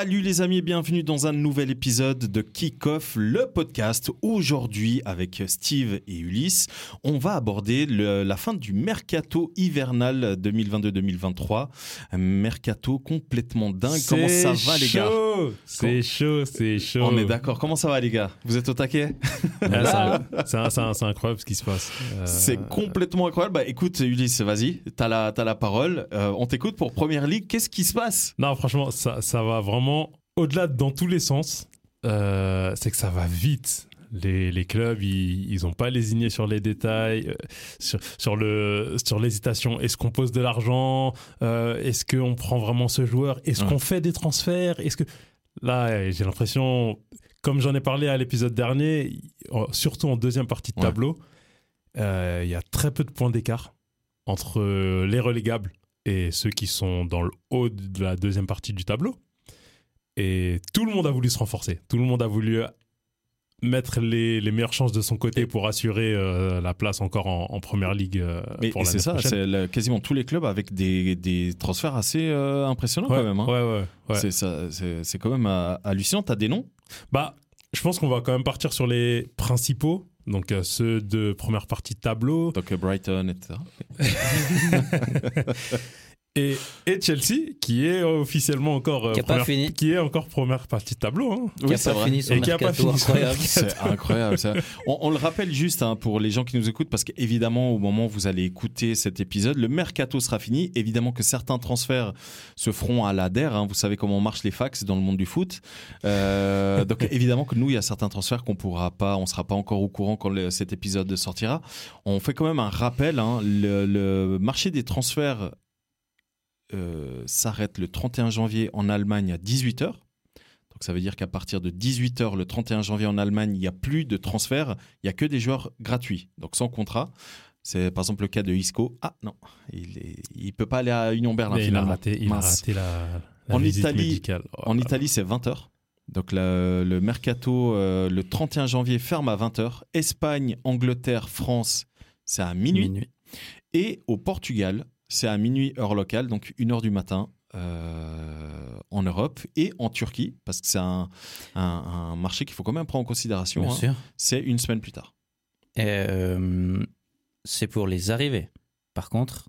Salut les amis, bienvenue dans un nouvel épisode de Kick-Off, le podcast. Aujourd'hui, avec Steve et Ulysse, on va aborder le- la fin du mercato hivernal 2022-2023. Un mercato complètement dingue. Comment ça va les gars? C'est chaud, c'est chaud. On est d'accord. Comment ça va les gars? Vous êtes au taquet? Ah, c'est- incroyable ce qui se passe. Euh, C'est complètement incroyable. Bah écoute Ulysse, vas-y, t'as la, t'as la parole. Euh, on t'écoute pour Première Ligue. Qu'est-ce qui se passe? Non, franchement, ça, ça va vraiment au-delà de- dans tous les sens. Euh, c'est que ça va vite. Les, les clubs, ils, ils ont pas lésiné sur les détails, euh, sur, sur le sur l'hésitation. Est-ce qu'on pose de l'argent Euh, Est-ce qu'on prend vraiment ce joueur Est-ce Ouais. qu'on fait des transferts Est-ce que là, j'ai l'impression, comme j'en ai parlé à l'épisode dernier, surtout en deuxième partie de tableau, il y a très peu de points d'écart entre les relégables et ceux qui sont dans le haut de la deuxième partie du tableau. Et tout le monde a voulu se renforcer. Tout le monde a voulu mettre les, les meilleures chances de son côté pour assurer euh, la place encore en, en première ligue euh, Mais pour c'est ça, c'est quasiment tous les clubs avec des, des transferts assez euh, impressionnants Ouais, quand même. hein. ouais, ouais. C'est c'est quand même euh, hallucinant. T'as des noms? Bah, je pense qu'on va quand même partir sur les principaux. Donc euh, ceux de première partie de tableau Donc Brighton, etc. et, et Chelsea qui est officiellement encore euh, Qui première, fini. qui est encore première partie de tableau. hein. qui a pas fini son Et qui a pas mercato fini son incroyable. C'est incroyable. ça. On, on le rappelle juste hein, pour les gens qui nous écoutent, parce qu'évidemment, au moment où vous allez écouter cet épisode, le mercato sera fini. Évidemment que certains transferts se feront à la DER. hein. Vous savez comment marchent les fax dans le monde du foot. Euh, donc évidemment que nous, il y a certains transferts qu'on pourra pas, on sera pas encore au courant quand le- cet épisode sortira. On fait quand même un rappel. hein. le, le marché des transferts euh, s'arrête le 31 janvier en Allemagne à 18h. Donc ça veut dire qu'à partir de 18h le 31 janvier en Allemagne, il n'y a plus de transfert, il n'y a que des joueurs gratuits, donc sans contrat. C'est par exemple le cas de Isco. Ah non, il ne peut pas aller à Union Berlin Mais il a raté, il a raté la, la En visite Italie- médicale. Oh En Italie, c'est 20h. Donc le, le mercato, euh, le 31 janvier, ferme à 20h. Espagne, Angleterre, France, c'est à minuit. Minuit. Et au Portugal, c'est à minuit heure locale, donc 1h du matin euh, en Europe et en Turquie, parce que c'est un, un- un marché qu'il faut quand même prendre en considération. Hein. C'est une semaine plus tard. Euh, c'est pour les arrivées. Par contre,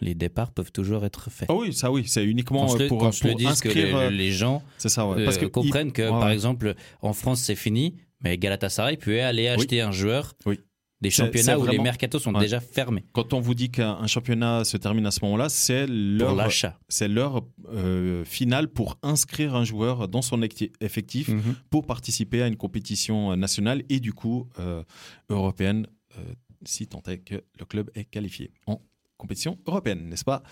les départs peuvent toujours être faits. Ah oui, ça oui, c'est uniquement euh, pour, le dise, que inscrire. les, les gens C'est ça, ouais. euh, parce que comprennent que, ouais, par ouais. exemple, en France, c'est fini, mais Galatasaray peut aller acheter un joueur Oui. Des championnats où les mercatos sont Ouais. déjà fermés quand on vous dit qu'un un championnat se termine à ce moment-là, c'est pour l'heure, l'achat. c'est l'heure euh, finale pour inscrire un joueur dans son effectif Mhm. pour participer à une compétition nationale et du coup euh, européenne, euh, si tant est que le club est qualifié en compétition européenne, n'est-ce pas?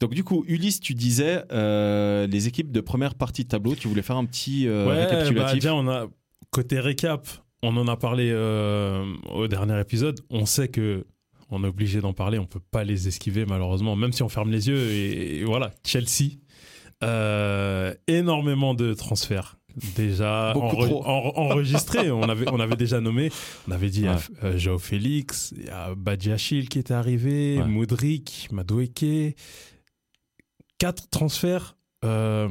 Donc du coup, Ulysse, tu disais euh, les équipes de première partie de tableau, tu voulais faire un petit euh, Ouais, bah, récapitulatif. déjà, on a côté récap, on en a parlé euh, au dernier épisode. On sait que on est obligé d'en parler, on peut pas les esquiver malheureusement, même si on ferme les yeux. Et, et voilà, Chelsea, euh, énormément de transferts. Déjà enre- en- enregistrés, on avait, on avait déjà nommé, on avait dit Ouais. euh, Joao Félix, il y a Badiachil qui était arrivé, Ouais. Moudric, Madueke. Quatre transferts euh,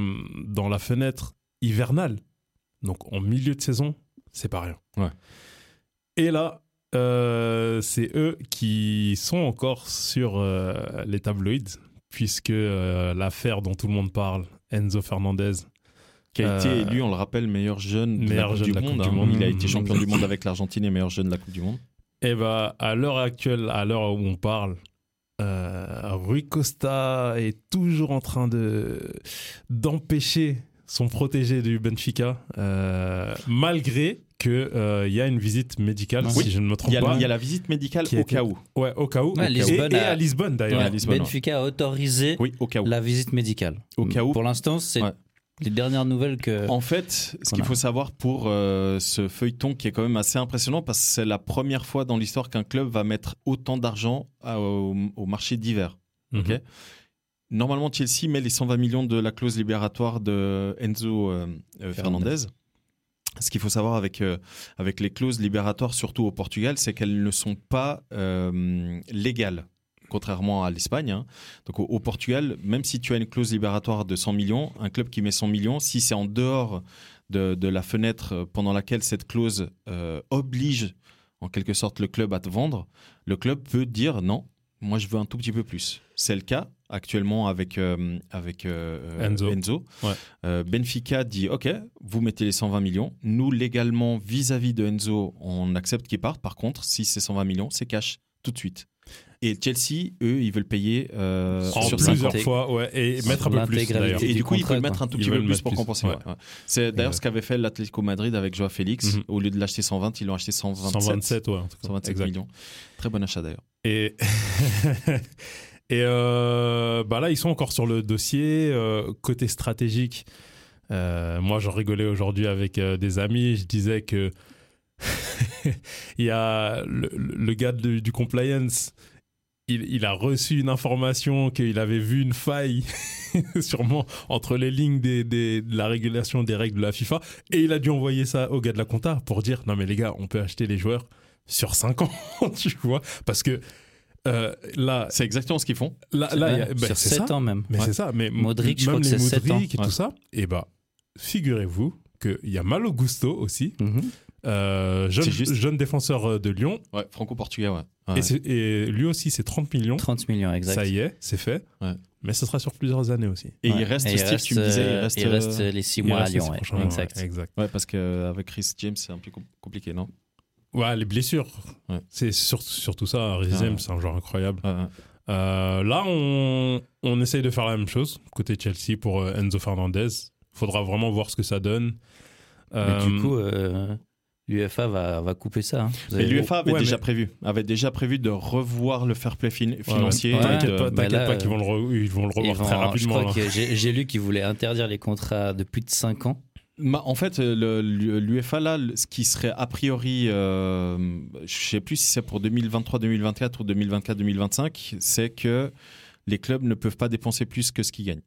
dans la fenêtre hivernale. Donc en milieu de saison, c'est pas rien. Ouais. Et là, euh, c'est eux qui sont encore sur euh, les tabloïds, puisque euh, l'affaire dont tout le monde parle, Enzo Fernandez, qui a été élu, on le rappelle, meilleur jeune de meilleur la Coupe jeune du de la monde. Coupe du hein. Monde. Il a été champion du monde avec l'Argentine et meilleur jeune de la Coupe du monde. Et bah, à l'heure actuelle, à l'heure où on parle, Rui Costa est toujours en train de d'empêcher son protégé du Benfica, euh, malgré que euh, il y a une visite médicale, Oui. si je ne me trompe y, a, pas. il y a la visite médicale au été- cas où. Ouais, au cas où. Ouais, Et- Lisbonne et, a- à Lisbonne d'ailleurs. Ouais, Benfica a autorisé Oui, au cas où. la visite médicale. Au cas où. Pour l'instant, c'est Ouais. les dernières nouvelles que. En fait, ce qu'il faut savoir pour euh, ce feuilleton qui est quand même assez impressionnant parce que c'est la première fois dans l'histoire qu'un club va mettre autant d'argent au, au marché d'hiver. Mhm. Ok. Normalement, Chelsea met les 120 millions de la clause libératoire de Enzo euh, euh, Fernandez. Ce qu'il faut savoir avec, euh, avec les clauses libératoires, surtout au Portugal, c'est qu'elles ne sont pas euh, légales. contrairement à l'Espagne. hein. Donc au, au Portugal, même si tu as une clause libératoire de 100 millions, un club qui met 100 millions, si c'est en dehors de, de la fenêtre pendant laquelle cette clause oblige en quelque sorte le club à te vendre, le club peut dire non, moi je veux un tout petit peu plus. C'est le cas actuellement avec, euh, avec euh, Enzo. Ouais. Euh, Benfica dit ok, vous mettez les 120 millions. Nous légalement vis-à-vis de Enzo, on accepte qu'il parte. Par contre, si c'est 120 millions, c'est cash tout de suite. Et Chelsea, eux, ils veulent payer euh, En sur 5 ans. plusieurs fois, ouais, et mettre un peu plus. Et du du coup, ils contrat, quoi. mettre un tout petit peu plus pour plus, compenser. ouais. ouais, ouais. C'est d'ailleurs ce qu'avait fait l'Atlético Madrid avec Joao Félix. Mhm. Au lieu de l'acheter 120, ils l'ont acheté 127, 127, ouais. en tout cas. 127 Exact. millions. Très bon achat d'ailleurs. Et, et euh, bah là, ils sont encore sur le dossier. euh, côté stratégique, euh, moi, j'en rigolais aujourd'hui avec des amis. Je disais que il y a le, gars du compliance. Il, a reçu une information qu'il avait vu une faille, sûrement, entre les lignes de la régulation des règles de la FIFA. Et il a dû envoyer ça au gars de la compta pour dire Non, mais les gars, on peut acheter les joueurs sur 5 ans, tu vois. Parce que euh, là, C'est exactement ce qu'ils font. là, là, il y a- bah, sur c'est 7 ça. ans même. Mais Ouais. c'est ça. Mais Modric, je même crois que les c'est sept Modric et ans. tout ça. Et bah, figurez-vous qu'il y a Malo Gusto aussi, Mhm. euh, jeune, C'est juste. jeune défenseur euh, de Lyon. Ouais, franco-portugais, ouais. Ouais. Et, c'est- et lui aussi, c'est 30 millions. 30 millions, exact. Ça y est, c'est fait. Ouais. Mais ce sera sur plusieurs années aussi. Et Ouais. il reste, Et Steve, tu me disais, il reste. il reste les 6 Il mois à Lyon. Exact. ouais, exact. Ouais, parce qu'avec Chris James, c'est un peu com- compliqué, non? Ouais, les blessures. Ouais. C'est sur- surtout ça. Rhys James, Ouais. c'est un joueur incroyable. Euh, là, on, on essaye de faire la même chose côté Chelsea pour euh, Enzo Fernandez. Faudra vraiment voir ce que ça donne. Mais Euh, du coup, euh, l'UFA va, va couper ça. hein. Mais l'UEFA avait ouais, déjà mais- prévu, avait déjà prévu de revoir le fair play fin- financier. Ouais, T'inquiète pas, bah pas qu'ils vont, le re- ils vont le ils revoir vont- très rapidement. j'ai j'ai lu qu'ils voulaient interdire les contrats de plus de 5 ans. En fait, le- l'UEFA, là, ce qui serait a priori, euh, je sais plus si c'est pour 2023-2024 ou 2024-2025, c'est que les clubs ne peuvent pas dépenser plus que ce qu'ils gagnent.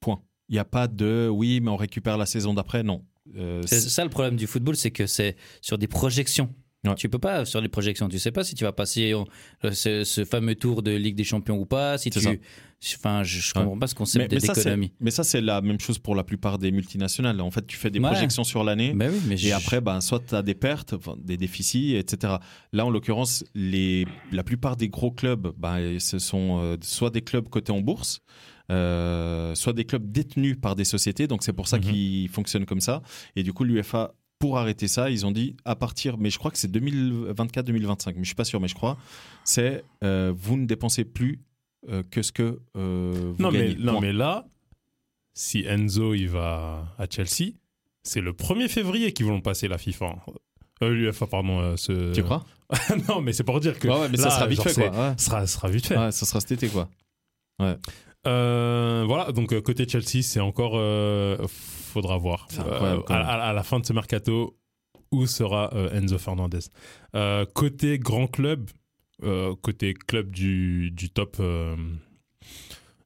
Point. Il n'y a pas de oui, mais on récupère la saison d'après. Non. Euh, c'est- ça le problème du football, c'est que c'est sur des projections. Ouais. Tu peux pas sur les projections, tu sais pas si tu vas passer euh, ce, ce fameux tour de Ligue des Champions ou pas. Si tu, enfin, je, je Ouais. comprends pas ce concept mais, mais ça, c'est- d'économie. mais ça, c'est la même chose pour la plupart des multinationales. En fait, tu fais des Ouais. projections sur l'année. Mais oui, mais Et je- après, ben, soit tu as des pertes, des déficits, etc. Là, en l'occurrence, les, la plupart des gros clubs, ben, ce sont euh, soit des clubs cotés en bourse, euh, soit des clubs détenus par des sociétés. Donc, c'est pour ça Mhm. qu'ils fonctionnent comme ça. Et du coup, l'UFA, pour arrêter ça, ils ont dit à partir, mais je crois que c'est 2024-2025, mais je suis pas sûr, mais je crois, c'est euh, vous ne dépensez plus euh, que ce que euh, vous non, mais, non, mais là, si Enzo il va à Chelsea, c'est le 1er février qu'ils vont passer la FIFA. Euh, L'UFA, pardon. euh, ce... Tu crois? Non, mais c'est pour dire que. Ouais, ouais, mais ça sera vite genre, fait, quoi. Ouais. Sera, sera vite fait. Ouais, ça sera cet été, quoi. Euh, voilà, donc côté Chelsea, c'est encore. Faudra voir. Euh, à, même. à- à la fin de ce mercato, où sera euh, Enzo Fernandez Euh, Côté grand club, côté club du, du top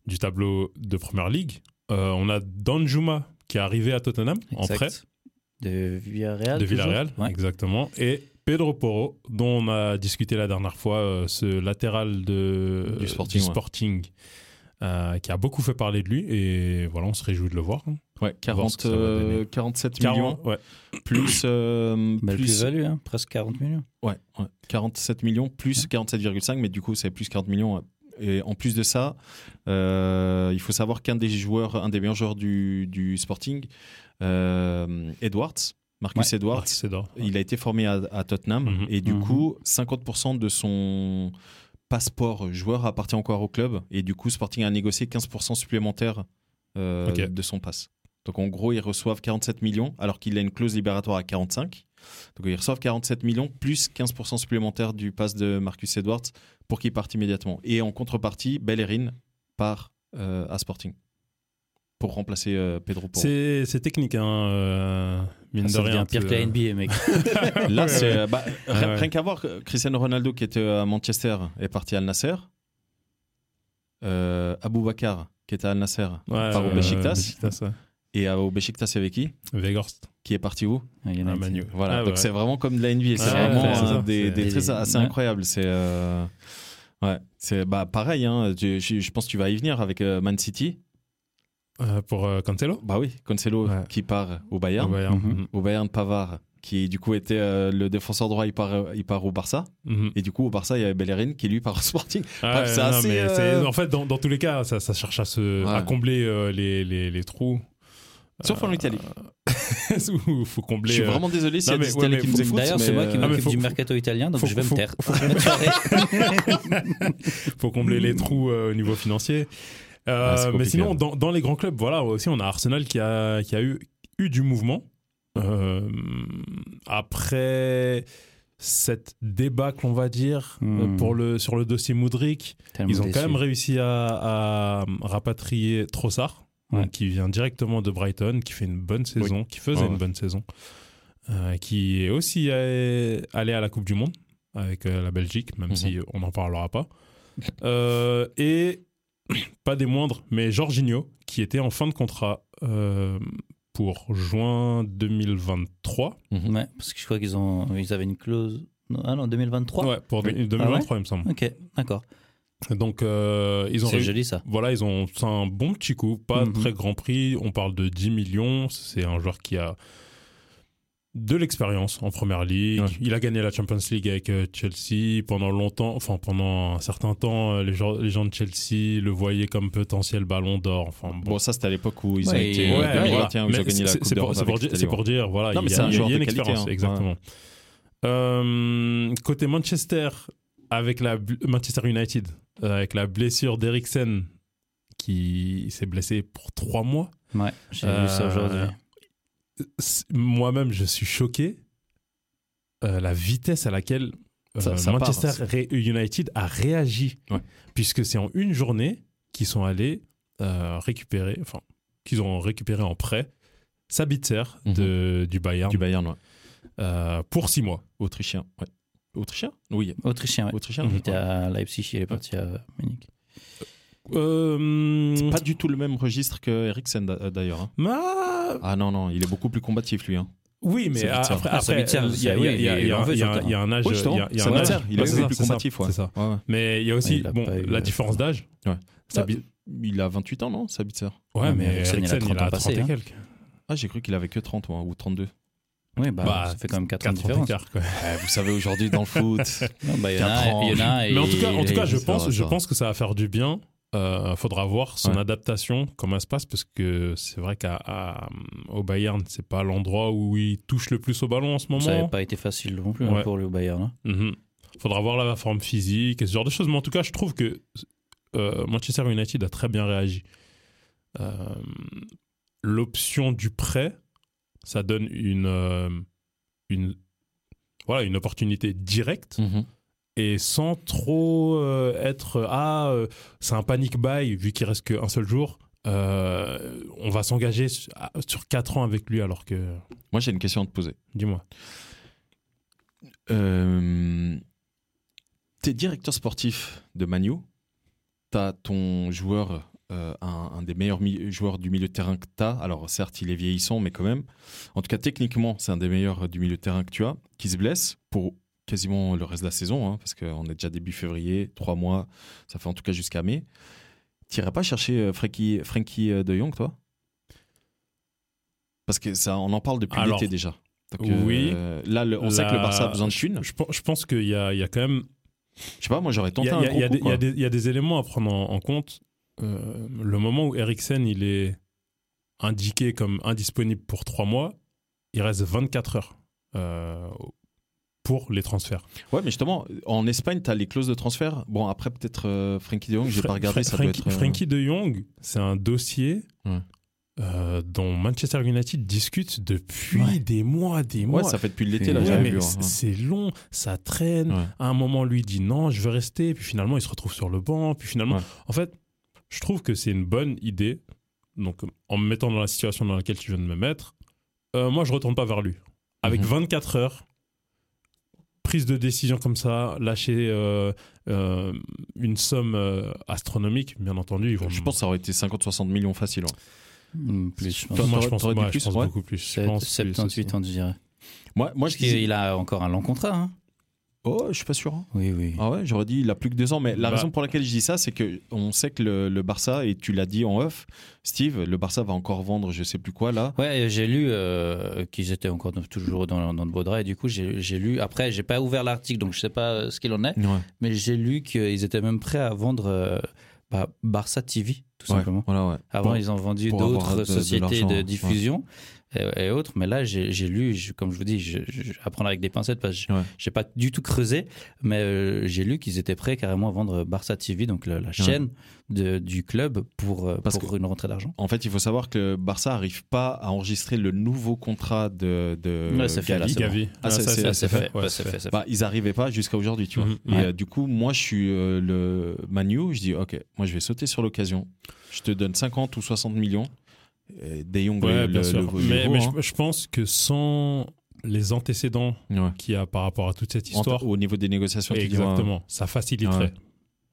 du tableau de Première Ligue, on a Danjuma qui est arrivé à Tottenham en prêt De Villarreal. de Villarreal, Ouais. exactement. Et Pedro Porro, dont on a discuté la dernière fois, ce latéral de, Du Sporting, qui a beaucoup fait parler de lui. Et voilà, on se réjouit de le voir. Hein. Ouais, voir ce 40, que ça va donner. euh, 47 40, millions, ouais. plus, euh, plus plus-value, hein, presque 40 millions. ouais, ouais, 47 millions, plus 47,5, mais du coup, c'est plus 40 millions. ouais. Et en plus de ça, euh, il faut savoir qu'un des joueurs, un des meilleurs joueurs du, du Sporting, euh, Edwards, Marcus Ouais. Edwards, il a été formé à, à Tottenham Mhm. et du Mhm. coup 50% de son passeport joueur appartient encore au club et du coup Sporting a négocié 15% supplémentaire euh, de son passe. Donc en gros ils reçoivent 47 millions alors qu'il a une clause libératoire à 45. Donc ils reçoivent 47 millions plus 15% supplémentaire du pass de Marcus Edwards pour qu'il parte immédiatement. Et en contrepartie Bellerin part euh, à Sporting pour remplacer euh, Pedro Porro. C'est c'est technique, hein, euh, mine Ça de rien. devient pire que la NBA, mec. Là, Ouais, c'est ouais. euh, bah, Ouais, rien, ouais. rien qu'à voir, Cristiano Ronaldo qui était à Manchester est parti à Al Nasser. Euh, Abou Bakar qui était à Al Nasser Ouais, part au Besiktas. Besiktas, ouais. Et euh, au Besiktas, y avait qui? Weghorst. Qui est parti où? Ah. Ah, Manu. Voilà, Ah, donc ouais. c'est vraiment comme de la NBA. C'est Ouais, vraiment ouais, c'est euh, ça. des, C'est- des trucs assez Ouais. incroyables. C'est euh, Ouais, c'est bah pareil. Hein, tu- je, je pense que tu vas y venir avec euh, Man City. Euh, pour euh, Cancelo? Bah oui, Cancelo Ouais. qui part au Bayern. Au Bayern. Au Bayern, Pavard qui du coup était euh, le défenseur droit, il part, il part au Barça. Mhm. Et du coup, au Barça, il y avait Bellerin qui lui part au Sporting. Ah, Bref, c'est non, assez, mais euh, c'est- En fait, dans, dans tous les cas, ça, ça cherche à, se, Ouais. à combler euh, les, les, les trous. Sauf en Italie. Il faut combler. Je suis euh, vraiment désolé s'il y a des Italiens qui nous écoutent. D'ailleurs, c'est moi qui euh, m'occupe du mercato italien, donc je vais me taire. faut- combler les trous euh, au niveau financier. Euh, Ah, mais sinon, dans, les grands clubs, voilà, aussi, on a Arsenal qui a, qui a eu, eu du mouvement. Euh, après cette débâcle, on va dire, Hmm. euh, pour le, sur le dossier Moudric, ils ont déçu. quand même réussi à, à rapatrier Trossard, Ouais. qui vient directement de Brighton, qui fait une bonne saison, qui faisait Ouais, une bonne saison, euh, qui est aussi allé à la Coupe du Monde avec euh, la Belgique, même Mhm. si on n'en parlera pas. Euh, et pas des moindres, mais Jorginho, qui était en fin de contrat euh, pour juin 2023. mhm. Ouais, parce que je crois qu'ils ont, ils avaient une clause. Ah non, 2023 Ouais, pour Oui. 2023, il me semble. Ok, d'accord. Donc, euh, ils ont C'est joli ça. Voilà, ils ont c'est un bon petit coup, pas Mhm. très grand prix. On parle de 10 millions. C'est un joueur qui a de l'expérience en première ligue. Ouais. Il a gagné la Champions League avec euh, Chelsea pendant longtemps, enfin pendant un certain temps. euh, Les gens, les gens de Chelsea le voyaient comme potentiel Ballon d'or. Enfin bon. Bon, ça, c'était à l'époque où ils ont été. ouais, 2021, où ils ont gagné la c'est- Coupe c'est pour, c'est dire, c'est pour dire, voilà, Non, il y c'est a, un il y a joueur une de qualité, expérience, hein. exactement. Euh, côté Manchester, avec la Manchester United, euh, avec la blessure d'Eriksen, qui s'est blessé pour trois mois. Ouais, j'ai vu ça Euh, aujourd'hui. Moi-même, je suis choqué. euh, la vitesse à laquelle Ça- ça Manchester part, Ré- United a réagi. Ouais. Puisque c'est en une journée qu'ils sont allés récupérer, enfin, qu'ils ont récupéré en prêt Sabitzer de, du Bayern Du Bayern, ouais. euh, pour six mois. Autrichien. Ouais. Autrichien Oui. Autrichien, ouais. Autrichien. Il était à Leipzig, il est parti à Munich. Euh, C'est pas du tout le même registre que Eriksen d'a- d'ailleurs. hein. ah, Ah non, non, il est beaucoup plus combatif lui. Hein. oui, mais après, Ah, après, euh, il y a- y y y un- âge. Oui, il y a- il y a un âge. il est Ouais, plus combatif, ouais. C'est ça. Ouais. Mais il y a aussi a bon, eu- la différence d'âge. Sabi- Il a 28 ans, non, Sabitzer Ouais, Ouais, mais Eriksen, il a Eriksen, 30 il a ans 30 passé, et hein. quelques. Ah, j'ai cru qu'il avait que 30 moi, ou 32. Oui, bah, Bah, ça fait quand même 4 ans de 4 ans différence. quoi. Vous savez, aujourd'hui, dans le foot. Non, bah, il y il y en a Mais en tout cas, en tout cas, je pense, je que ça va faire du bien. Euh, faudra voir son Ouais. adaptation, comment elle se passe, parce que c'est vrai qu'à à- au Bayern, c'est pas l'endroit où il touche le plus au ballon en ce Ça n'avait moment. pas été facile non plus hein, Ouais. pour le Bayern. hein. Mhm. Faudra voir la forme physique et ce genre de choses. Mais en tout cas, je trouve que euh, Manchester United a très bien réagi. Euh, L'option du prêt, ça donne une, euh, une, voilà, une opportunité directe Mhm. et sans trop euh, être ah euh, c'est un panic buy vu qu'il reste qu'un seul jour. euh, on va s'engager sur, à- sur 4 ans avec lui alors que Moi, j'ai une question à te poser. dis-moi T'es directeur sportif de Manu. T'as ton joueur, euh, un, un des meilleurs joueurs du milieu de terrain que t'as. Alors, certes, il est vieillissant, mais quand même. En tout cas, techniquement, c'est un des meilleurs du milieu de terrain que tu as, qui se blesse pour quasiment le reste de la saison, hein, parce qu'on est déjà début février, trois mois, ça fait en tout cas jusqu'à mai. T'irais pas chercher euh, Frankie, Frankie euh, de Jong, toi? Parce que ça, on en parle depuis l'été déjà. Donc, oui. euh, là, le- on sait que le Barça a besoin de thunes. Je, pense- je pense qu'il y y a quand même Je sais pas, moi j'aurais tenté un il y y a des- y a éléments à prendre en, en compte. Euh, le moment où Eriksen il est indiqué comme indisponible pour 3 mois, il reste 24 heures euh, pour les transferts. Ouais, mais justement, en Espagne, t'as les clauses de transfert. Bon, après, peut-être euh, Frankie de Jong, j'ai pas regardé, Fra- ça doit Frankie, être. euh, Frankie de Jong, c'est un dossier Ouais. euh, dont Manchester United discute depuis Ouais. des mois, des mois. Ouais, ça fait depuis l'été, là, Ouais, hein. c'est long, ça traîne. À un moment, lui dit non, je veux rester. Puis finalement, il se retrouve sur le banc. Puis finalement, en fait, je trouve que c'est une bonne idée. Donc, en me mettant dans la situation dans laquelle tu viens de me mettre, euh, moi, je retourne pas vers lui. Avec Mhm. 24 heures, prise de décision comme ça, lâcher euh, euh, une somme euh, astronomique, bien entendu. Ils vont Je pense que ça aurait été 50-60 millions facile. ouais. Hmm, Plus, je. Toi, moi, je pense, je plus, pense ouais. beaucoup plus. Je Sept- pense plus 78 aussi. ans, je dirais. Moi, moi je qu'il a encore un long contrat. hein. Oh, je suis pas sûr. hein. Oui, oui. Ah ouais, j'aurais dit il a plus que deux ans. Mais la Bah. raison pour laquelle je dis ça, c'est que on sait que le, le Barça, et tu l'as dit en off, Steve, le Barça va encore vendre je sais plus quoi là. Ouais, j'ai lu euh, qu'ils étaient encore dans- toujours dans, dans le beau drap et du coup j'ai j'ai lu. Après, j'ai pas ouvert l'article donc je sais pas euh, ce qu'il en est, Ouais. mais j'ai lu qu'ils étaient même prêts à vendre euh, bah, Barça TV tout Ouais, simplement. Voilà, ouais. Avant, ils ont vendu d'autres de- de sociétés de, ouais. Et, et autres, mais là j'ai lu, je- comme je vous dis, je, je, apprendre avec des pincettes parce que je- Ouais. j'ai pas du tout creusé, mais euh, j'ai lu qu'ils étaient prêts carrément à vendre Barça TV, donc la, la chaîne de, du club pour, euh, Parce pour une rentrée d'argent. En fait, il faut savoir que Barça arrive pas à enregistrer le nouveau contrat de, de Ouais, c'est fait, là, Gavi. bon. Ah, c'est- fait, fait, fait. Bah, ils arrivaient pas jusqu'à aujourd'hui, tu vois. Mhm. Et Ouais. euh, du coup, moi, je suis euh, le Manu. Je dis, ok, moi, je vais sauter sur l'occasion. Je te donne 50 ou 60 millions. Et De Jong, Ouais, le, bien le- sûr. le- mais hein. je, je pense que sans les antécédents Ouais. qu'il y a par rapport à toute cette En- histoire, au niveau des négociations, exactement, ça faciliterait.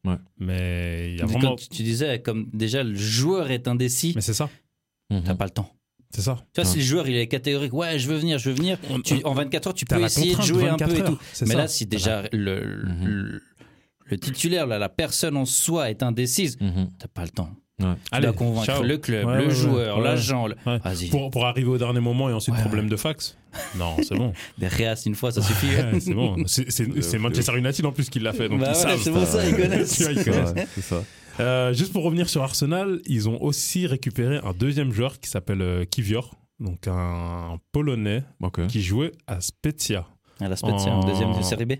Ouais. Ouais. Mais il y a vraiment. Comme tu, disais, comme déjà le joueur est indécis, Mais c'est ça, Mhm. t'as pas le temps. c'est ça. Tu vois, Ouais. si le joueur il est catégorique, ouais, je veux venir, je veux venir, On- tu- en 24 heures, tu peux essayer de jouer un 24 peu et tout. Mais ça. là, si déjà le, Mhm. le, le titulaire, là, la personne en soi est indécise, Mhm. t'as pas le temps. Ouais. Dois convaincre ciao. le club, Ouais, le ouais, joueur, ouais. l'agent. le- Pour, pour arriver au dernier moment et ensuite Ouais, problème de fax Non, c'est bon. des réas une fois, ça suffit. Ouais, c'est bon. C'est- Manchester United en plus qui l'a fait. Donc Bah ils c'est pour ça, ils connaissent. Ils ça. Euh, juste pour revenir sur Arsenal, ils ont aussi récupéré un deuxième joueur qui s'appelle euh, Kivior, donc un Polonais qui jouait à Spezia. À la Spezia, en deuxième série B.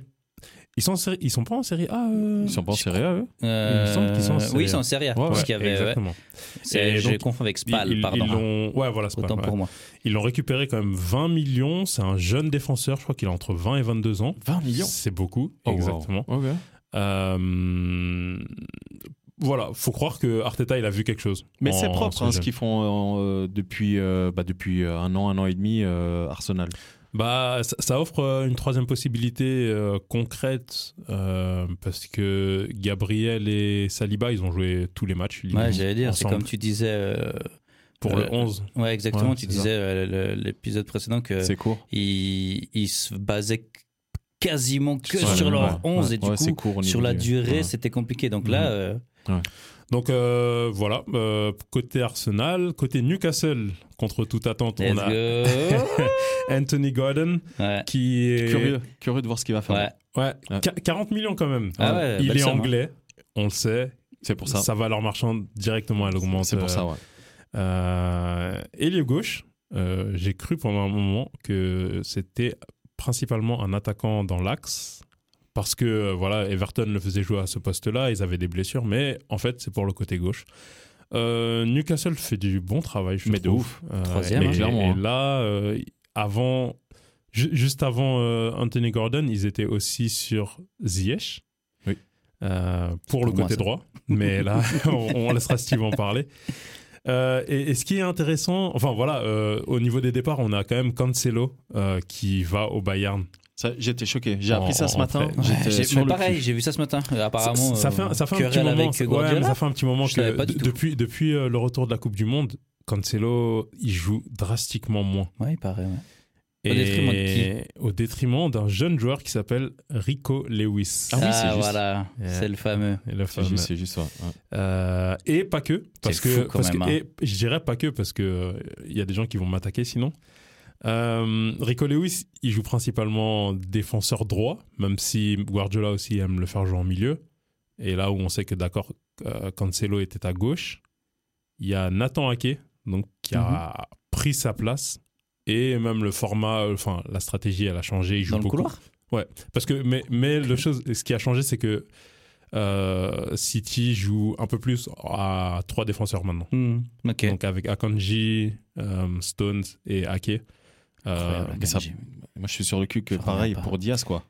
Ils sont, en série- ils sont pas en série A euh, Ils sont pas en Serie A, eux? Euh, me semble qu'ils sont en Serie oui, ils sont en série A. Ouais, parce ouais, qu'il y avait, ouais. Exactement. Et Je confonds avec Spal, Ils- pardon. ils l'ont- ouais, voilà, c'est pas Autant ouais. pour moi. Ils l'ont récupéré quand même 20 millions. C'est un jeune défenseur, je crois qu'il a entre 20 et 22 ans. 20 millions? C'est beaucoup, Oh, wow. exactement. Ok. Euh, voilà, faut croire que Arteta il a vu quelque chose. Mais en- c'est propre ce hein, ce qu'ils font euh, depuis, euh, bah, depuis un an, un an et demi, euh, Arsenal. Bah, ça, ça offre euh, une troisième possibilité euh, concrète euh, parce que Gabriel et Saliba ils ont joué tous les matchs. Ouais, j'allais dire, c'est comme tu disais. euh, pour euh, le 11. Ouais, exactement. Ouais, tu disais l'épisode précédent que C'est court. ils, ils se basaient quasiment que Ouais, sur leur 11 ouais. et du coup, court sur la du- durée, ouais. c'était compliqué. Donc Mhm. là, euh, Donc euh, voilà, euh, côté Arsenal, côté Newcastle contre toute attente, on a. Anthony Gordon ouais. qui est Curieux, curieux de voir ce qu'il va faire. Ouais. Ouais, Ouais. qu- 40 millions quand même. Ah ouais, Il est somme, hein. anglais, on le sait. C'est pour ça. Sa valeur marchande directement elle augmente. C'est pour ça, ouais. Euh, ailier gauche, euh, j'ai cru pendant un moment que c'était principalement un attaquant dans l'axe. Parce que euh, voilà, Everton le faisait jouer à ce poste-là, ils avaient des blessures, mais en fait c'est pour le côté gauche. Euh, Newcastle fait du bon travail, je Mais de trouve. ouf. Euh, Troisième, et, hein. Clairement, et hein. là, avant, ju- juste avant Anthony Gordon, ils étaient aussi sur Ziyech. Oui. Pour le Pour côté droit. Mais là, on, on laissera Steve en parler. Euh, et, et ce qui est intéressant, enfin voilà, euh, au niveau des départs, on a quand même Cancelo euh, qui va au Bayern. J'étais choqué. J'ai appris ça ce matin. sur pareil, j'ai vu ça ce matin. Euh, Apparemment, ça, ça fait, un- ça fait un petit moment. ça fait un petit moment que pas du de- tout. depuis, depuis euh, le retour de la Coupe du Monde, Cancelo, il joue drastiquement moins. Ouais, il paraît. ouais. Et Au détriment de Au détriment d'un jeune joueur qui s'appelle Rico Lewis. Ah oui, c'est juste. voilà, Yeah. c'est le fameux. C'est fameux. juste, c'est juste ça. ouais. Euh, et pas que, parce C'est que, fou quand parce même, que- hein. et je dirais pas que parce que euh, il y a des gens qui vont m'attaquer sinon. Euh, Rico Lewis, il joue principalement défenseur droit, même si Guardiola aussi aime le faire jouer en milieu. Et là où on sait que d'accord, euh, Cancelo était à gauche, il y a Nathan Ake, donc qui a Mhm. pris sa place. Et même le format, euh, enfin la stratégie, elle a changé. Il joue Dans le beaucoup. couloir? Parce que, mais, mais le chose, ce qui a changé, c'est que euh, City joue un peu plus à trois défenseurs maintenant. Hmm. Donc avec Akanji, euh, Stones et Ake. Euh, mais ça-. Moi, je suis sur le cul que Je pareil pas. pour Diaz, quoi.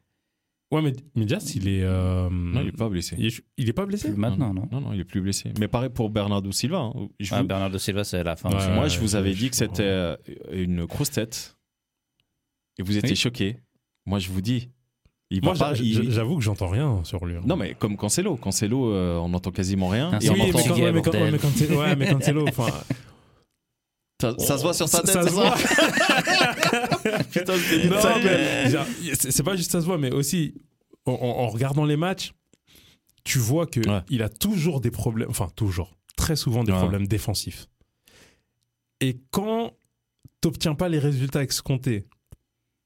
ouais, mais, mais Diaz, il est. euh, Non, il est pas blessé. il est, il est pas blessé? Plus maintenant, non Non, non, il est plus blessé. Mais pareil pour Bernardo Silva. hein. Je Ah, vous- Bernardo Silva, c'est la fin. Ouais. Moi, je vous avais je- dit que c'était euh, une grosse tête. Et vous étiez Oui. choqués. Moi, je vous dis. Il Moi, il- j'avoue que j'entends rien sur lui. hein. Non, mais comme Cancelo. Cancelo, euh, on n'entend quasiment rien. Un Et on oui, en mais quand, ouais, mais quand- ouais, mais Cancelo, ça, se voit sur ta tête, ça c'est se voit. Putain, mais, c'est pas juste ça se voit, mais aussi en, en regardant les matchs, tu vois que Ouais. il a toujours des problèmes, enfin toujours, très souvent des Ouais. problèmes défensifs. Et quand t'obtiens pas les résultats escomptés,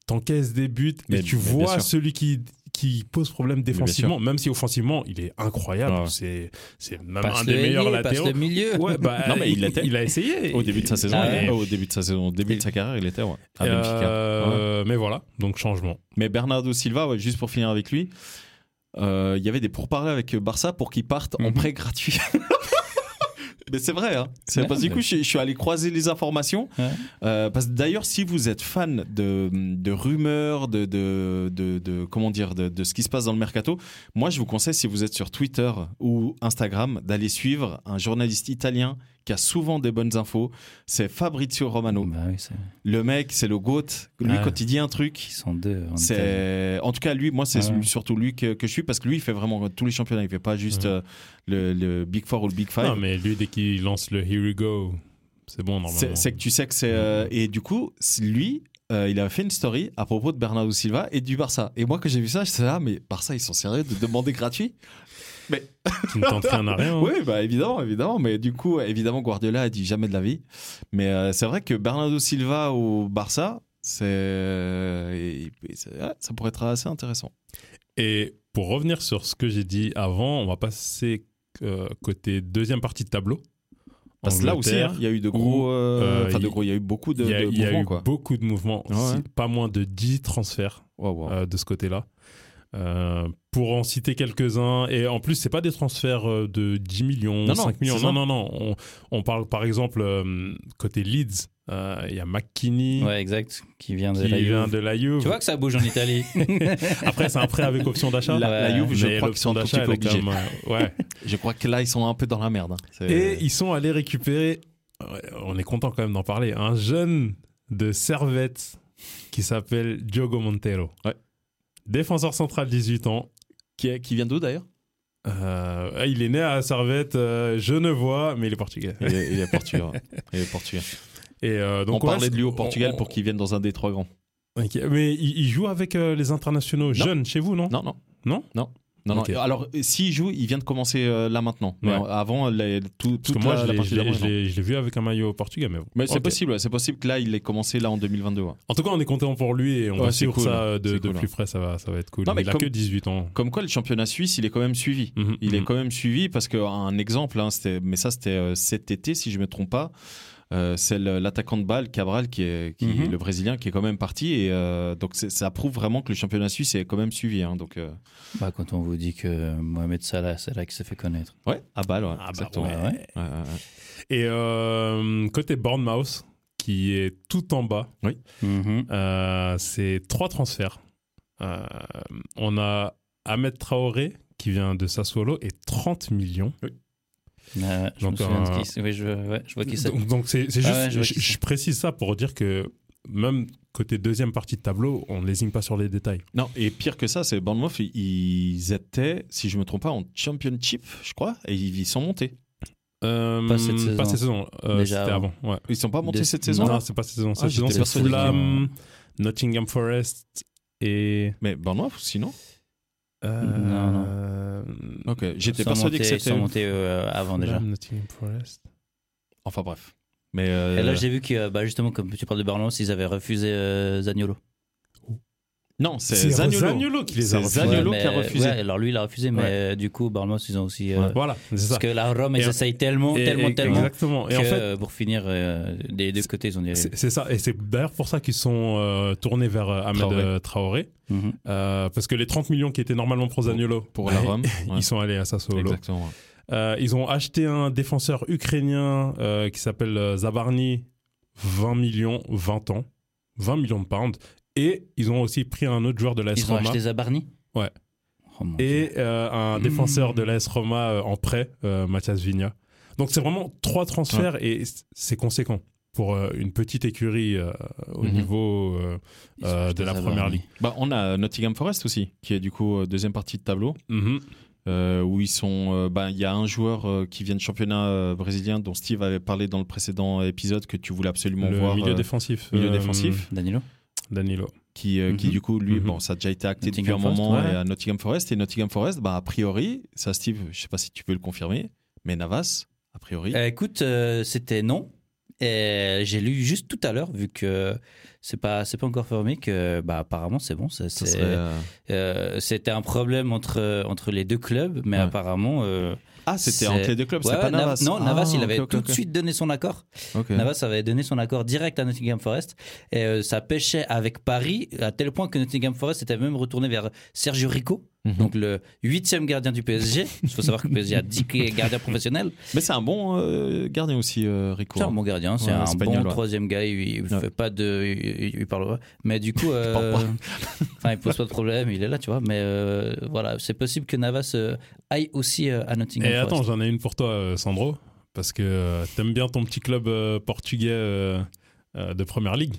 t'encaisses des buts Mais- et tu vois celui qui qui pose problème défensivement, même si offensivement il est incroyable, Ouais. c'est c'est même Passe un des meilleurs ailier, passe latéraux. le milieu. Ouais, bah, Non, mais il il a essayé. Au début de sa saison, Ah ouais. au début de sa saison, au début de sa carrière, il était ouais, à Benfica. Ouais. Euh, Mais voilà, donc changement. Mais Bernardo Silva, ouais, juste pour finir avec lui, euh, il y avait des pourparlers avec Barça pour qu'il parte en Mhm. prêt gratuit. Mais c'est vrai, hein. Ouais, parce que du coup, je, je suis allé croiser les informations. Ouais. Euh, parce que d'ailleurs, si vous êtes fan de, de rumeurs, de, de, de, de- comment dire, de, de ce qui se passe dans le mercato, moi, je vous conseille, si vous êtes sur Twitter ou Instagram, d'aller suivre un journaliste italien qui a souvent des bonnes infos. C'est Fabrizio Romano. Bah oui, Le mec, c'est le GOAT. Lui, Ouais. quand il dit un truc, ils sont deux. en Italie. c'est en tout cas lui moi c'est celui- surtout lui que, que je suis parce que lui il fait vraiment tous les championnats il fait pas juste Ouais. euh, le, le Big Four ou le Big Five Non, mais lui dès qu'il lance le Here we go, c'est bon normalement. c'est c'est que tu sais que c'est euh, et du coup c'est- lui euh, il a fait une story à propos de Bernardo Silva et du Barça et moi quand j'ai vu ça je disais ah mais Barça ils sont sérieux de demander gratuit? Qui ne tente rien à rien. hein. oui bah évidemment évidemment mais du coup évidemment Guardiola a dit jamais de la vie mais euh, c'est vrai que Bernardo Silva au Barça c'est ça pourrait être assez intéressant Et pour revenir sur ce que j'ai dit avant, on va passer euh, côté deuxième partie de tableau. Parce que là aussi, hein, il y a eu de gros. euh, euh, de gros, il y a eu beaucoup de, il y a, de il y a mouvements, eu quoi. beaucoup de mouvements, Ouais, pas moins de 10 transferts de ce côté-là. Pour en citer quelques-uns, et en plus, c'est pas des transferts euh, de 10 millions, Non, non, 5 millions. Non, non, non. On, on parle par exemple euh, côté Leeds, euh, il y a McKinney Ouais, exact. Qui vient de qui la vient Juve. de la Juve. Tu vois que ça bouge en Italie. Après, c'est un prêt avec option d'achat. La, la. Juve, je Mais crois qu'ils sont un peu obligés. même, euh, ouais. Je crois que là, ils sont un peu dans la merde. hein. Et ils sont allés récupérer, on est content quand même d'en parler, un jeune de Servette qui s'appelle Diogo Montero. Ouais. Défenseur central, 18 ans. Qui, est- qui vient d'où d'ailleurs? Euh, il est né à Servette, euh, Genevois, mais il est portugais. il, est- il est portugais. Il est portugais. Et euh, donc on parlait de lui au Portugal on- pour qu'il vienne dans un des trois grands. Mais il, il joue avec euh, les internationaux jeunes chez vous, non? Non, non. Non? Non. Non, Ok. non. Alors, s'il joue, il vient de commencer euh, là maintenant. Mais Ouais. avant, les- tout, Parce toute que moi, la, je la l'ai- vu avec un maillot portugais. Mais, bon. Mais c'est possible, ouais, c'est possible que là, il ait commencé là en 2022. ouais. En tout cas, on est content pour lui et on va suivre cool. ça euh, de, C'est de cool, plus près, ça va, ça va être cool. Non, mais il a comme- que 18 ans. Comme quoi, le championnat suisse, il est quand même suivi. Mhm, Il est mhm. quand même suivi parce qu'un exemple, hein, mais ça c'était euh, cet été si je me trompe pas, euh, c'est l'attaquant de balle Cabral qui est, qui, Mhm. le brésilien qui est quand même parti et euh, donc ça prouve vraiment que le championnat suisse est quand même suivi. hein, donc euh, bah, quand on vous dit que Mohamed Salah, c'est là qu'il s'est fait connaître. ouais, à balle, ouais, Ah bah exactement. ouais. Ouais. Ouais, ouais, ouais. Et euh, côté Bournemouth, qui est tout en bas, Mhm. euh, c'est trois transferts. Euh, on a Ahmed Traoré, qui vient de Sassuolo, et 30 millions. Ouais, je Donc, me souviens un- de qui c'est. Oui, je, ouais, je vois qui c'est. Donc donc c'est c'est Ah juste, ouais, je précise ça pour dire que même côté deuxième partie de tableau, on ne lésigne pas sur les détails. Non, et pire que ça, c'est Bournemouth, ils- étaient, si je me trompe pas, en championship, je crois, et ils sont montés. Euh, Pas cette saison. Pas cette saison. euh, Déjà C'était avant. avant. Ouais. Ils sont pas montés Des- cette saison Non, c'est pas cette saison. Cette Ah, saison, c'est Fulham, Nottingham Forest et. Mais Bournemouth, sinon euh, Non, Ok, j'étais persuadé que Ils c'était. sont montés euh, avant déjà. Fulham, Nottingham Forest. Enfin bref. Mais euh, Et là, j'ai vu que, euh, bah, justement, comme tu parles de Bournemouth, ils avaient refusé euh, Zaniolo. Non, c'est Zaniolo. qui les a refusés. Zaniolo Ouais, qui a mais- refusé. ouais, alors lui, il a refusé, mais Ouais. euh, du coup, Bournemouth, ils ont aussi. euh, Voilà, c'est ça. Parce que la Rome, ils Et- essayent tellement, Et- tellement, et- tellement. Exactement. Et que, en fait, pour finir, euh, des deux côtés, ils ont dit. c'est ça. Et c'est d'ailleurs pour ça qu'ils sont euh, tournés vers Ahmed Traoré. Traoré. Mhm. Euh, parce que les 30 millions qui étaient normalement pour Zaniolo, Pour la Rome. ouais. ils sont allés à Sassuolo. Exactement. Euh, ils ont acheté un défenseur ukrainien euh, qui s'appelle Zabarny, 20 millions, 20 ans, 20 millions de pounds. Et ils ont aussi pris un autre joueur de l'AS Ils ont Roma acheté Zabarni Ouais. Oh, et euh, un Mmh. défenseur de l'AS Roma euh, en prêt, euh, Mathias Vigna. Donc c'est vraiment trois transferts et c'est conséquent pour euh, une petite écurie euh, au Mhm. niveau euh, ont euh, de la première ligue. Bah, on a Nottingham Forest aussi, qui est du coup euh, deuxième partie de tableau, euh, où ils sont. euh, bah, il y a un joueur euh, qui vient de championnat euh, brésilien dont Steve avait parlé dans le précédent épisode que tu voulais absolument Le voir. milieu euh, défensif. milieu euh, défensif. Danilo Danilo. qui, euh, qui Mhm. du coup, lui, Mhm. bon, ça a déjà été acté depuis un Forest, moment ouais. et à Nottingham Forest. Et Nottingham Forest, bah, a priori, ça, Steve, je sais pas si tu peux le confirmer, mais Navas, a priori. Euh, écoute, euh, c'était non. Et j'ai lu juste tout à l'heure, vu que c'est pas c'est pas encore formé, que bah apparemment c'est bon. euh, euh, C'était un problème entre entre les deux clubs, mais Ouais. apparemment. Ah, c'était entre les deux clubs, ouais, pas ouais, Nav- Navas. Non, Ah, Navas, il ok, avait tout de suite donné son accord. Navas avait donné son accord direct à Nottingham Forest. Et euh, ça pêchait avec Paris, à tel point que Nottingham Forest était même retourné vers Sergio Rico, Mhm. donc le huitième gardien du PSG. Il faut savoir que le PSG a 10 gardiens professionnels. Mais c'est un bon euh, gardien aussi, euh, Rico. C'est un bon gardien, c'est Ouais, un espagnol, bon ouais. troisième gars, il, il Ouais. fait pas de, il, il parle pas. Mais du coup, euh, enfin, il pose pas de problème, il est là, tu vois. Mais euh, voilà, c'est possible que Navas euh, aille aussi euh, à Nottingham Et attends, j'en ai une pour toi, Sandro, parce que euh, t'aimes bien ton petit club euh, portugais euh, euh, de première ligue.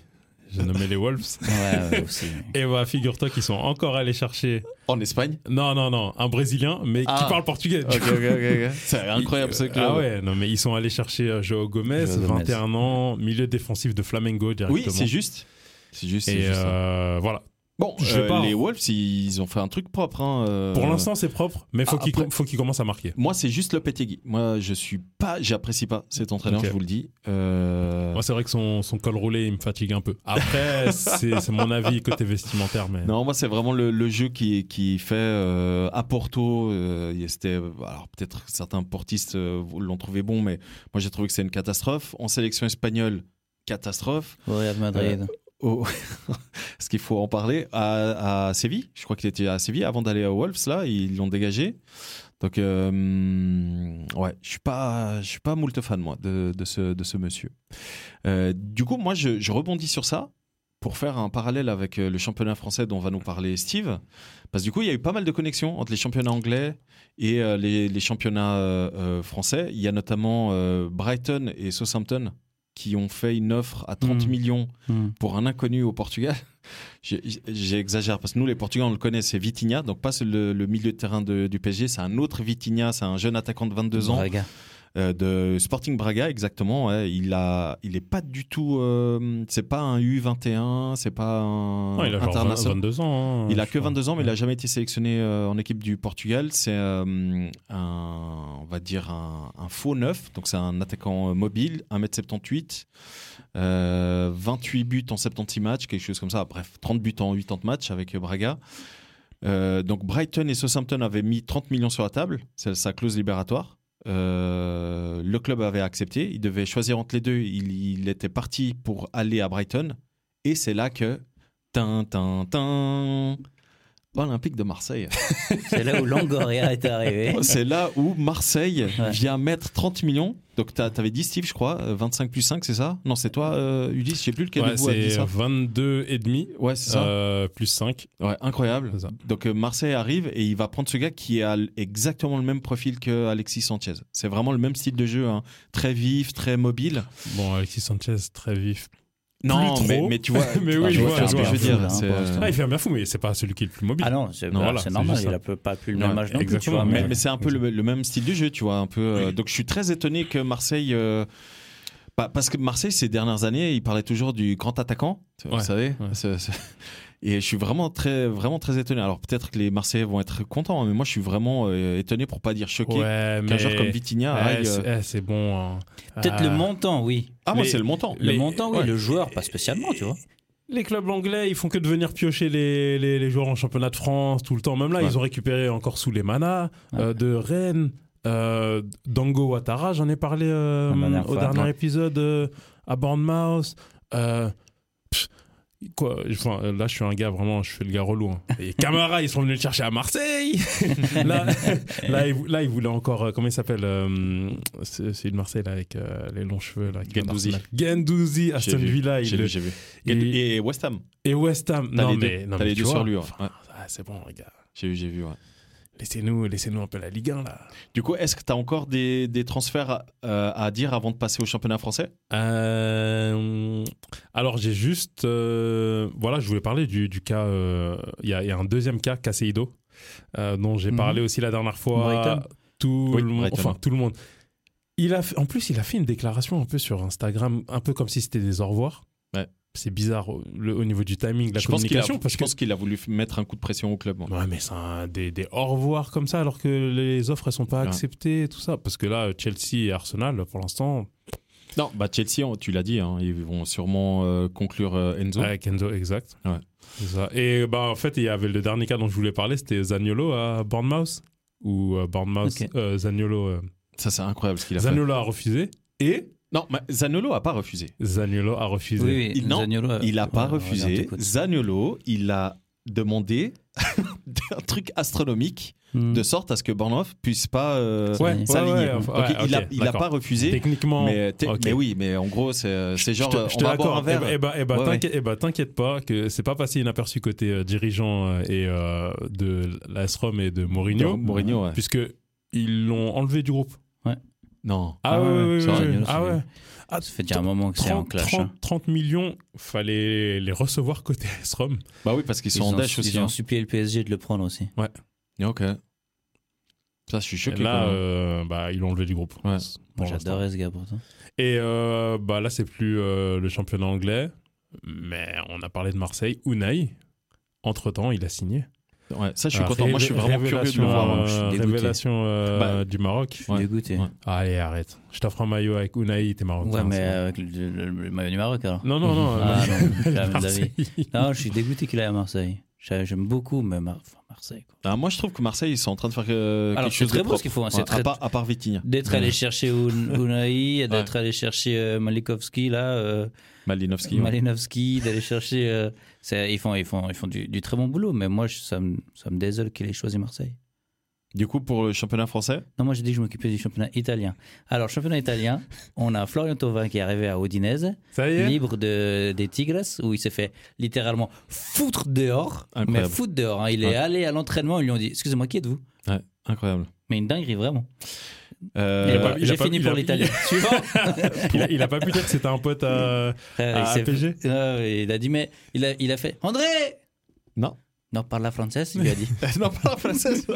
J'ai nommé les Wolves. Ouais, ouais, aussi. Et voilà, figure-toi qu'ils sont encore allés chercher. En Espagne? Non, non, non, un Brésilien, mais qui Ah. parle portugais. du Ok, coup. ok, ok. ok. C'est incroyable ce club. Ah ouais, non, mais ils sont allés chercher euh, Joao Gomez, Joao Gomez. 21 ans, milieu défensif de Flamengo directement. Oui, c'est juste. C'est juste. Et juste ça. euh, voilà. Bon, je vais euh, pas- les Wolves, ils ont fait un truc propre. hein, euh, Pour l'instant, c'est propre, mais faut ah, qu'il faut qu'il commence à marquer. Moi, c'est juste Lopetegui. Moi, je suis pas, j'apprécie pas cet entraîneur, je vous le dis. Euh, Moi, c'est vrai que son, son col roulé, il me fatigue un peu. Après, c'est mon avis côté vestimentaire, mais. Non, moi, c'est vraiment le, le jeu qui, qui fait euh, à Porto. euh, c'était, alors peut-être certains portistes euh, l'ont trouvé bon, mais moi, j'ai trouvé que c'est une catastrophe. En sélection espagnole, catastrophe. Au Real Madrid. Au- Est-ce qu'il faut en parler à, Séville Je crois qu'il était à Séville avant d'aller à Wolves. Là, ils l'ont dégagé. Donc, euh, ouais, je suis pas, je suis pas moult fan moi de, ce, de ce monsieur. Euh, du coup, moi, je, rebondis sur ça pour faire un parallèle avec euh, le championnat français dont va nous parler Steve. Parce que du coup, il y a eu pas mal de connexions entre les championnats anglais et les, championnats français. Il y a notamment Brighton et Southampton qui ont fait une offre à 30 Mhm. millions Hmm. pour un inconnu au Portugal. J'exagère parce que nous, les Portugais, on le connaît, c'est Vitinha, donc pas le, le milieu de terrain de- du PSG, c'est un autre Vitinha, c'est un jeune attaquant de 22 ans. Euh, de Sporting Braga, exactement. ouais. Il a, il est pas du tout, euh, c'est pas un U21, c'est pas un Non, il a genre 20 international. 22 ans. hein, Il a je que crois. 22 ans, mais il a jamais été sélectionné euh, en équipe du Portugal. C'est un, on va dire un, un faux neuf, donc c'est un attaquant mobile, 1m78, euh, 28 buts en 76 matchs, quelque chose comme ça. Bref, 30 buts en 80 matchs avec Braga. Euh, donc Brighton et Southampton avaient mis 30 millions sur la table, c'est sa clause libératoire. Euh, le club avait accepté, il devait choisir entre les deux. Il, était parti pour aller à Brighton, et c'est là que Olympique de Marseille. C'est là où Longoria est arrivé. C'est là où Marseille Ouais. vient mettre 30 millions. Donc t'as- t'avais dit Steve, je crois, euh, 25 plus 5, c'est ça? Non, c'est toi, euh, Ulysse, je sais plus lequel Ouais, de vous a dit c'est ça. 22 et demi Ouais, c'est ça. euh, plus 5. Ouais, incroyable. Donc euh, Marseille arrive et il va prendre ce gars qui a exactement le même profil que Alexis Sanchez. C'est vraiment le même style de jeu, hein. très vif, très mobile. Bon, Alexis Sanchez, très vif. Non, mais, mais tu vois, Mais oui, je vois vois, ce que je veux dire. Hein. Ah, il fait bien fou, mais c'est pas celui qui est le plus mobile. Ah non, c'est voilà, normal, il a peu- pas plus le même âge non plus, tu exactement, vois. mais, c'est un peu le, le même style de jeu, tu vois. Un peu, euh, donc je suis très étonné que Marseille. euh, bah, parce que Marseille, ces dernières années, il parlait toujours du grand attaquant, vous Ouais, savez. ouais. C'est- c'est- Et je suis vraiment très, vraiment très étonné. Alors peut-être que les Marseillais vont être contents, hein, mais moi je suis vraiment euh, étonné pour pas dire choqué Ouais, mais. qu'un joueur comme Vitinha Ouais, aille. euh, eh, c'est bon. hein. Peut-être Ah, le montant, oui. Ah, moi c'est le montant. Le montant, oui. ouais. Le joueur, pas spécialement, tu vois. Les clubs anglais, ils font que de venir piocher les, les, les joueurs en championnat de France tout le temps. Même là, Ouais. ils ont récupéré encore sous les manas euh, de Rennes, euh, Dango Ouattara, j'en ai parlé euh, dernière au fois, dernier ouais. épisode euh, à Bournemouth. Euh, pff, quoi, enfin, là, je suis un gars vraiment, je fais le gars relou. hein. Et Camara, ils sont venus le chercher à Marseille. là, là, ils, là, ils voulaient encore, euh, comment il s'appelle euh, C'est de Marseille là, avec euh, les longs cheveux. Là, Gendouzi. Gendouzi, Aston Villa. il J'ai vu, j'ai vu. Et, et West Ham. et West Ham. Non, les mais, deux. non, T'as mais les deux sur lui, ouais. enfin, Ouais. ah, c'est bon, les gars. J'ai vu, j'ai vu. ouais. Laissez-nous laissez un peu la Ligue 1, là. Du coup, est-ce que tu as encore des, des transferts euh, à dire avant de passer au championnat français? Euh, alors, j'ai juste. euh, voilà, je voulais parler du, du cas. euh, Il y, a, il y a un deuxième cas, Caseido, euh, dont j'ai Mhm. parlé aussi la dernière fois. Brighton? Tout Oui, le monde. Brighton. Enfin, tout le monde. Il a fait- en plus, il a fait une déclaration un peu sur Instagram, un peu comme si c'était des au revoir. Ouais. C'est bizarre au- le- au niveau du timing, de la je pense qu'il a, communication. parce je que pense qu'il a voulu mettre un coup de pression au club. Ouais, mais c'est un- des, des au revoir comme ça, alors que les offres, elles sont pas Ouais. acceptées et tout ça. Parce que là, Chelsea et Arsenal, pour l'instant, Non, bah Chelsea, tu l'as dit, hein, ils vont sûrement euh, conclure euh, Enzo. avec Enzo, exact. Ouais. Ça. Et bah, en fait, il y avait le dernier cas dont je voulais parler, c'était Zaniolo à Bournemouth. Ou euh, Bournemouth, euh, Zaniolo, euh, Ça, c'est incroyable ce qu'il a Zaniolo a refusé. Et fait. Non, mais Zanolo a pas refusé. Zaniolo a refusé. Oui, oui. Il- non, Zaniolo, euh, Il a pas ouais, refusé. Zaniolo, il a demandé un truc astronomique Hmm. de sorte à ce que Bournemouth puisse pas euh, Ouais, ouais, s'aligner. ouais, ouais, il, a, ok, il a pas refusé. Techniquement. Mais, te- ok. mais oui, mais en gros, c'est Je genre, te- euh, je on te va boire un l'accorde. verre. Eh ben, eh ben, Ouais, ouais. t'inquiète, eh ben, t'inquiète pas que c'est pas passé inaperçu côté euh, dirigeant euh, et euh, de l'AS Rome et de Mourinho, Mourinho, ouais. puisque ils l'ont enlevé du groupe. Non. Ah, ouais, ouais, ouais, ouais, ouais. Ah ouais. Ah, Ça fait déjà un moment que c'est en 30, clash. 30, hein. 30 millions, fallait les recevoir côté AS Rome. Bah oui, parce qu'ils Ils sont en ont, dash aussi. ils ont hein. supplié le PSG de le prendre aussi. Ok. Ça, je suis Et choqué. là, euh, bah, ils l'ont enlevé du groupe. Ouais. J'adorais ce gars pourtant. Et euh, bah, là, c'est plus euh, le championnat anglais, mais on a parlé de Marseille. Unai, entre-temps, il a signé. Ouais, ça, je suis Ah, content. Moi, je suis vraiment curieux de le voir. Je suis euh, révélation euh, Bah, du Maroc. Je suis Ouais. dégoûté. Ouais. Allez, arrête. Je t'offre un maillot avec Unai, t'es marocain. Ouais, mais avec le, le- le maillot du Maroc alors. Non, non, non. Ah, euh, non. Non, je suis dégoûté qu'il aille à Marseille. J'ai- J'aime beaucoup, mais Mar- enfin, Marseille. quoi. Ah, moi, je trouve que Marseille, ils sont en train de faire euh, Alors, quelque c'est chose très de beau propre. ce qu'ils font, hein, Ouais, très- à, part, à part Vitinha. D'être allé chercher Un- Unai, d'être allé chercher euh, Malikovski, là, euh, Malinovski. ouais. Malinovski, d'aller chercher. euh, ils font, ils font, ils font du, du très bon boulot, mais moi, je- ça me, ça me désole qu'il ait choisi Marseille. Du coup, pour le championnat français, Non, moi j'ai dit que je m'occupais du championnat italien. Alors, championnat italien, on a Florian Thauvin qui est arrivé à Udinese, Ça y est? Libre de, des Tigres, où il s'est fait littéralement foutre dehors. Incroyable. Mais foutre dehors. hein. Il est Ouais. allé à l'entraînement, ils lui ont dit Excusez-moi, qui êtes-vous? Ouais, incroyable. Mais une dinguerie, vraiment. Euh, J'ai pas- fini pour l'Italie. Suivant il, a, il a pas pu dire que c'était un pote à. Frère, À il s'est- APG? Ouais, Il a dit Mais il a, il a fait André Non. Non, parle la française, il lui a dit. non, pas la française.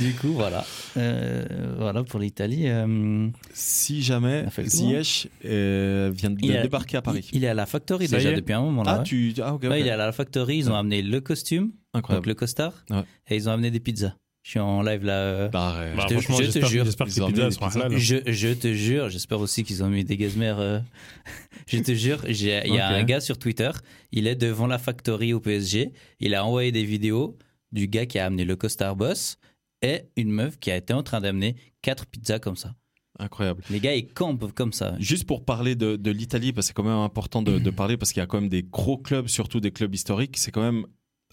du coup, voilà. Euh, voilà pour l'Italie. euh, si jamais tour. Ziyech euh, vient de Il a- débarquer à Paris. Il, il est à la Factory Ça déjà depuis un moment. Là, Ah, ouais. tu. Ah, ok. ok. Ouais, il est à la Factory, ils ont amené le costume, donc Incroyable. le costard, Ouais. et ils ont amené des pizzas. Je suis en live là. euh, Bah, te- franchement, je te jure, j'espère que pizzas halal. je, je te jure, j'espère aussi qu'ils ont mis des gazmères. euh, je te jure, il y a un gars sur Twitter, il est devant la Factory au PSG, il a envoyé des vidéos du gars qui a amené le costard boss et une meuf qui a été en train d'amener quatre pizzas comme ça. Incroyable. Les gars, ils campent comme ça. Juste pour parler de, de l'Italie, parce que c'est quand même important de, de parler, parce qu'il y a quand même des gros clubs, surtout des clubs historiques. C'est quand même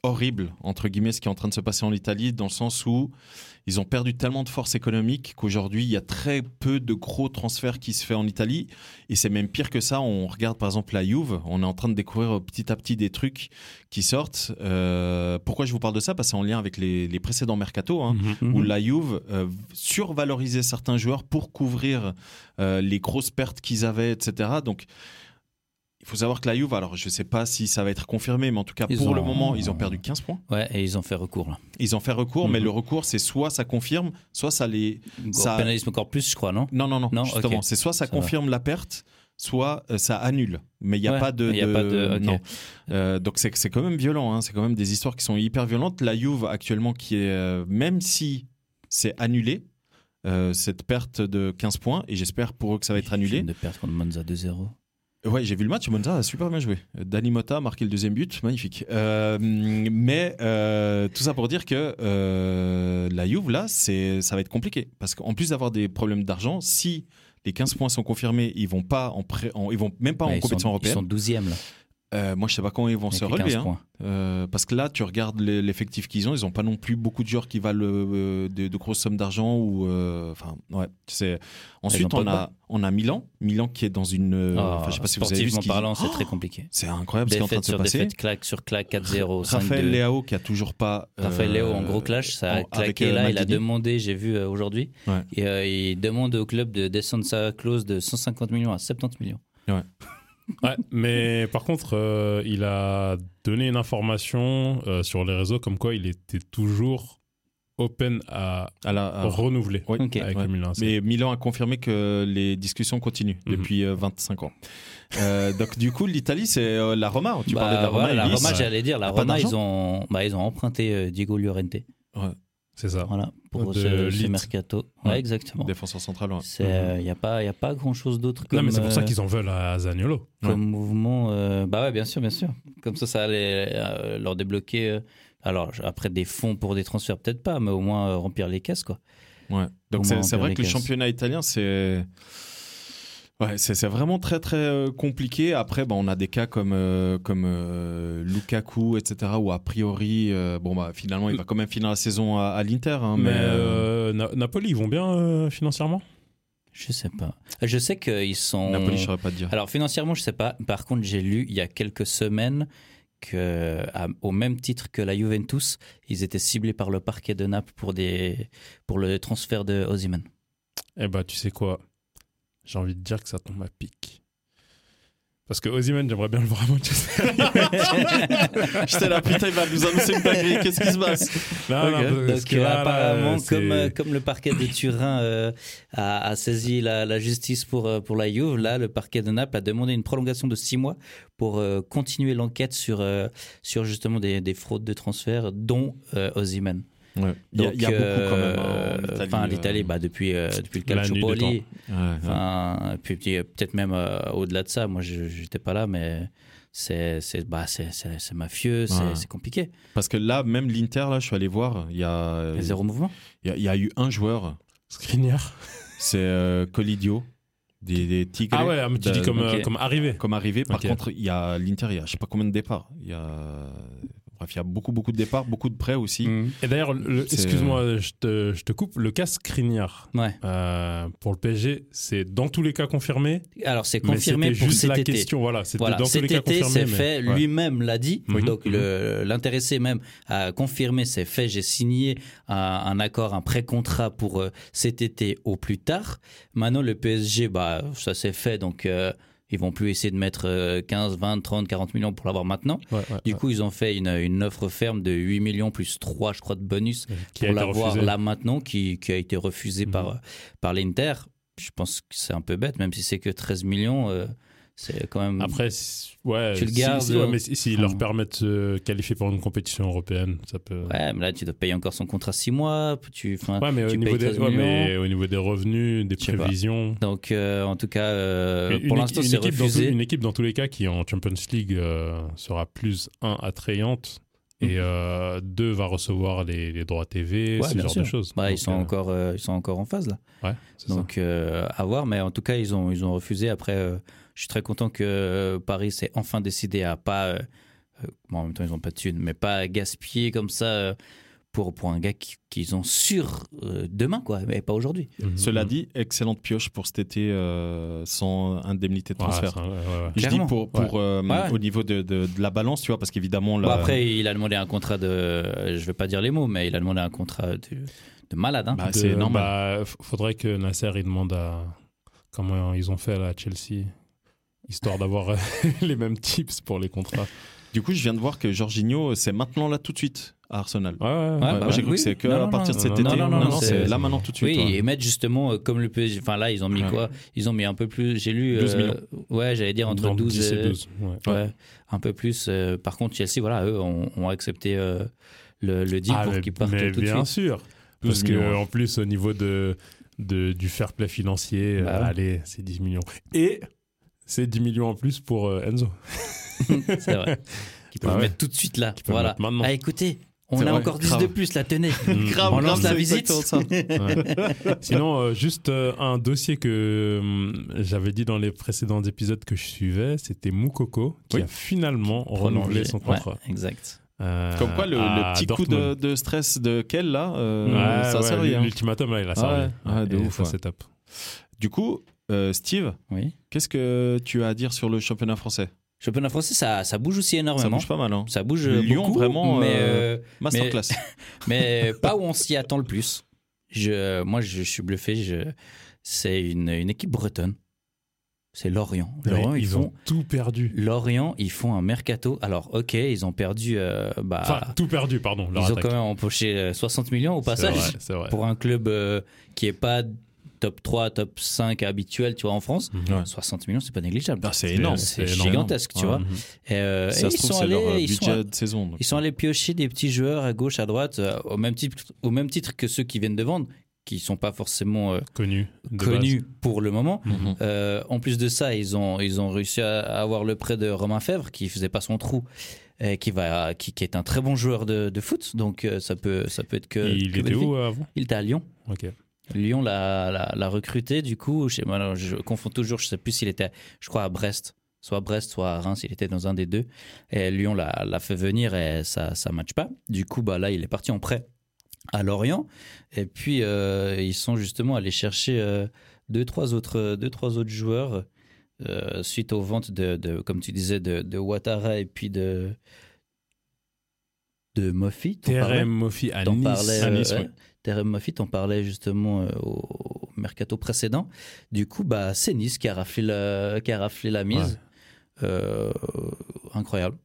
horrible, entre guillemets, ce qui est en train de se passer en Italie, dans le sens où ils ont perdu tellement de force économique qu'aujourd'hui, il y a très peu de gros transferts qui se fait en Italie. Et c'est même pire que ça. On regarde par exemple la Juve, on est en train de découvrir petit à petit des trucs qui sortent. Euh, pourquoi je vous parle de ça? Parce que c'est en lien avec les, les précédents mercato. Hein Mhm. où la Juve euh, survalorisait certains joueurs pour couvrir euh, les grosses pertes qu'ils avaient, etc. Donc, il faut savoir que la Juve, alors je ne sais pas si ça va être confirmé, mais en tout cas, Ils pour ont- le moment, ils ont perdu 15 points. Ouais, et ils ont fait recours là. Ils ont fait recours, mais Mhm. le recours, c'est soit ça confirme, soit ça les. Ça- pénalise encore plus, je crois, non Non, non, non, Non, justement. C'est soit ça, Ça va. confirme la perte, soit euh, ça annule. Mais il n'y a Ouais, pas de. y a de- pas de-. Non. Euh, donc c'est quand même violent. hein. C'est quand même des histoires qui sont hyper violentes. La Juve, actuellement, qui est. euh, même si c'est annulé, euh, cette perte de 15 points, et j'espère pour eux que ça va être annulé. de perdre contre Monza 2-0. Ouais, j'ai vu le match. Monza a super bien joué. Dani Motta a marqué le deuxième but, magnifique. Euh, mais euh, tout ça pour dire que euh, la Juve là, c'est ça va être compliqué parce qu'en plus d'avoir des problèmes d'argent, si les 15 points sont confirmés, ils vont pas en, pré- en- ils vont même pas Ouais, en compétition sont, européenne. Ils sont 12e là. Euh, moi, je sais pas quand ils vont se relever. 15 hein. Euh, parce que là, tu regardes l'effectif qu'ils ont, ils ont pas non plus beaucoup de joueurs qui valent euh, de, de grosses sommes d'argent ou enfin ouais. C'est ensuite on a on a Milan, Milan qui est dans une. enfin, je sais pas si vous avez vu ce parlant, c'est Oh très compliqué. c'est incroyable ce qui est en train de se passer. défaite, claque sur claque, 4-0, 5-2. Raphaël Léao qui a toujours pas. Raphaël Léo en gros clash, ça a claqué là. Il a demandé, j'ai vu aujourd'hui, Ouais. et, il demande au club de descendre sa clause de 150 millions à 70 millions. Ouais, mais par contre, euh, il a donné une information euh, sur les réseaux comme quoi il était toujours open à, À la- à- renouveler Oui. Avec Ouais. le Milan. Mais Milan a confirmé que les discussions continuent Mhm. depuis euh, 25 ans. Euh, donc du coup, l'Italie, c'est euh, la Roma. Tu Bah, parlais de la Roma. voilà, la. Roma, j'allais dire, la A pas Roma, ils ont, bah, ils ont emprunté euh, Diego Llorente. C'est ça. Voilà, pour De ce, ce mercato. Ouais, Ouais. exactement. défenseur central. ouais. Il n'y a, pas- y a pas grand chose d'autre comme, Non, mais c'est pour ça euh, qu'ils en veulent à Zaniolo. comme mouvement. euh, bah ouais, bien sûr, bien sûr. Comme ça, ça allait euh, leur débloquer. euh, alors, après, des fonds pour des transferts, peut-être pas, mais au moins euh, remplir les caisses, quoi. Ouais. Donc c'est vrai que le championnat italien, c'est ouais, c'est vraiment très très euh, compliqué. Après, bah, on a des cas comme euh, comme euh, Lukaku, etc. Où a priori, euh, bon bah finalement, il va quand même finir la saison à, à l'Inter. hein, Mais mais euh, euh, Na- Napoli, ils vont bien euh, financièrement? Je sais pas. Je sais qu'ils sont. Napoli, je saurais pas te dire. Alors financièrement, je sais pas. Par contre, j'ai lu il y a quelques semaines que, à- au même titre que la Juventus, ils étaient ciblés par le parquet de Naples pour des pour le transfert de Osimhen. Eh bah, tu sais quoi? J'ai envie de dire que ça tombe à pic. Parce que Ozyman, j'aimerais bien le voir à Manchester. J'étais là, putain, il va nous annoncer une dinguerie. Qu'est-ce qui se passe? Non, Ok. non, parce Donc que euh, là, apparemment, comme, euh, comme le parquet de Turin euh, a, a saisi la, la justice pour, pour la Juve, là, le parquet de Naples a demandé une prolongation de six mois pour euh, continuer l'enquête sur, euh, sur justement des, des fraudes de transfert, dont euh, Osimhen. Ouais. Il y a, il y a Donc, beaucoup quand même. hein, euh, en Italie, Enfin, euh, l'Italie, bah, depuis, euh, depuis le Calciopoli. ouais, ouais. Enfin, puis peut-être même euh, au-delà de ça, moi je j'étais pas là, mais c'est c'est bah, c'est- c'est- c'est mafieux, c'est Ouais. c'est compliqué. Parce que là, même l'Inter, là, je suis allé voir, il y a, Il zéro mouvement? il y a, il y a eu un joueur, Skriniar. c'est euh, Colidio, des, des Tigres. Ah ouais, mais tu de- dis comme, euh, comme arrivé. comme arrivé. Par contre, il y a l'Inter, il y a je sais pas combien de départs. Il y a, bref, il y a beaucoup, beaucoup de départs, beaucoup de prêts aussi. Et d'ailleurs, excuse-moi, je te, je te coupe, le cas Skriniar Ouais. euh, pour le PSG, c'est dans tous les cas confirmé? Alors c'est confirmé pour juste cet la été. question. Voilà, c'était Voilà, dans tous cet les cas été, confirmé. c'est mais- fait. ouais. Lui-même l'a dit. Mhm, Donc le- l'intéressé même a confirmé, c'est fait. J'ai signé un, un accord, un pré-contrat pour euh, cet été au plus tard. Maintenant le PSG, bah ça c'est fait. Donc euh, ils vont plus essayer de mettre euh, 15, 20, 30, 40 millions pour l'avoir maintenant. Ouais, ouais, Du coup, ils ont fait une, une offre ferme de 8 millions plus 3, je crois, de bonus qui pour l'avoir là maintenant, qui, qui a été refusé Mhm. par, par l'Inter. Je pense que c'est un peu bête, même si c'est que 13 millions, euh, c'est quand même. Après, ouais, Tu le gardes, si- ouais, mais s'ils si, enfin. leur permettent de se qualifier pour une compétition européenne, ça peut. Ouais, mais là, tu dois payer encore son contrat 6 mois. Tu, Ouais, mais, au tu niveau, payes des, 13 ouais, millions. mais au niveau des revenus, des pas. prévisions. Donc, euh, en tout cas, euh, Une- pour l'instant, c'est refusé. tout- une équipe, dans tous les cas, qui en Champions League euh, sera plus, un, attrayante et euh, deux, va recevoir les, les droits TV, Ouais, ce genre sûr. de choses. Bah, ils, sont euh, encore, euh, ils sont encore en phase, là. Ouais, c'est ça. Donc, à voir. Mais en tout cas, ils ont, ils ont refusé. Après, je suis très content que euh, Paris s'est enfin décidé à pas. euh, euh, bon, en même temps, ils ont pas de thunes, mais pas gaspiller comme ça pour, pour un gars qui- qu'ils ont sur euh, demain, quoi, mais pas aujourd'hui. Mhm. Cela dit, excellente pioche pour cet été euh, sans indemnité de Ouais, transfert. ça, ouais, ouais, ouais. Je dis Clairement. pour, euh, au niveau de, de- de la balance, tu vois, parce qu'évidemment, Bon, après, il a demandé un contrat de. Je vais pas dire les mots, mais il a demandé un contrat de, de malade. Hein. bah, De- c'est normal. bah, faudrait que Nasser il demande à comment ils ont fait à Chelsea, histoire d'avoir euh, les mêmes tips pour les contrats. Du coup, je viens de voir que Jorginho, c'est maintenant là tout de suite à Arsenal. Ouais, ouais, ouais. Bah moi, j'ai cru Oui, que c'est que non, à non, partir de non, cet non, été. non, non, non, c'est c'est- là maintenant tout de suite. Oui, ouais. et mettre justement euh, comme le PSG. Enfin, là, ils ont mis Ouais. quoi? Ils ont mis un peu plus. J'ai lu. 12 euh, millions. Ouais, j'allais dire entre Dans 12, 10 et euh, 12. ouais. Ouais, un peu plus. euh, par contre, Chelsea, voilà, eux ont, ont accepté euh, le, le deal Ah, pour qu'ils partent mais tout de bien suite. sûr. 12 Parce que millions, ouais. en plus, au niveau de, de- du fair play financier, Bah euh, ouais. allez, c'est 10 millions. Et c'est 10 millions en plus pour euh, Enzo. C'est vrai. Qu'ils peuvent Ah ouais. mettre tout de suite là. Voilà. Ah, écoutez, on a vrai, encore 10 grave. de plus, la tenez. Grave, on lance la visite. Ouais. Sinon, euh, juste euh, un dossier que hum, j'avais dit dans les précédents épisodes que je suivais, c'était Moukoko qui Oui. a finalement renouvelé son Ouais, contrat. exact. Comme quoi, le, petit coup de, stress de Kel, là, euh, Ouais, ça ouais, sert à rien. L'ultimatum, là, il a servi. ouais, ouais, de Et ouf, ça, ouais. c'est top. Du coup, euh, Steve, Oui. qu'est-ce que tu as à dire sur le championnat français? Championnat français, ça, ça bouge aussi Ça énormément. bouge pas mal, hein Ça bouge Lyon, beaucoup, vraiment, mais, euh, euh, Masterclass. mais pas où on s'y attend le plus. Je, moi, je, je suis bluffé. Je, c'est une, une équipe bretonne. C'est Lorient. Ouais, Lorient, ils, ils font. ont tout perdu. Lorient, ils font un mercato. Alors, ok, ils ont perdu. euh, bah, Enfin, tout perdu, pardon. ils ont quand même empoché euh, 60 millions au C'est passage vrai, C'est vrai. pour un club euh, qui est pas top 3, top 5 habituel, tu vois, en France. Mhm. Ouais. 60 millions, c'est pas négligeable. Ah, c'est énorme. C'est gigantesque, tu vois. Et, euh, et Ça se ils trouve, sont c'est leur euh, allés, ils sont, de saison. donc. ils sont allés piocher des petits joueurs à gauche, à droite, euh, au même titre, au même titre que ceux qui viennent de vendre, qui sont pas forcément euh, Connu. de connus pour le moment. Mhm. Euh, en plus de ça, ils ont, ils ont réussi à avoir le prêt de Romain Fèvre, qui faisait pas son trou, et qui, va, qui, qui est un très bon joueur de, de foot. Donc euh, ça peut, ça peut être que. Il que était bénéfique. où avant Il était à Lyon. Lyon l'a, recruté, du coup. Je, sais- alors, je confonds toujours, je sais plus s'il était, je crois, à Brest. Soit à Brest, soit à Reims, il était dans un des deux. Et Lyon l'a, fait venir et ça ça matche pas. Du coup, bah, là, il est parti en prêt à Lorient. Et puis, euh, ils sont justement allés chercher euh, deux, trois autres, deux, trois autres joueurs euh, suite aux ventes de, de, comme tu disais, de, de Ouattara et puis de, de parlais? TRM Mofi à Nice. parlais, à euh, Nice, ouais. Terem Moffi, t'en parlais justement euh, au mercato précédent. Du coup, bah, c'est Nice qui a raflé la, qui a raflé la mise. Euh, incroyable.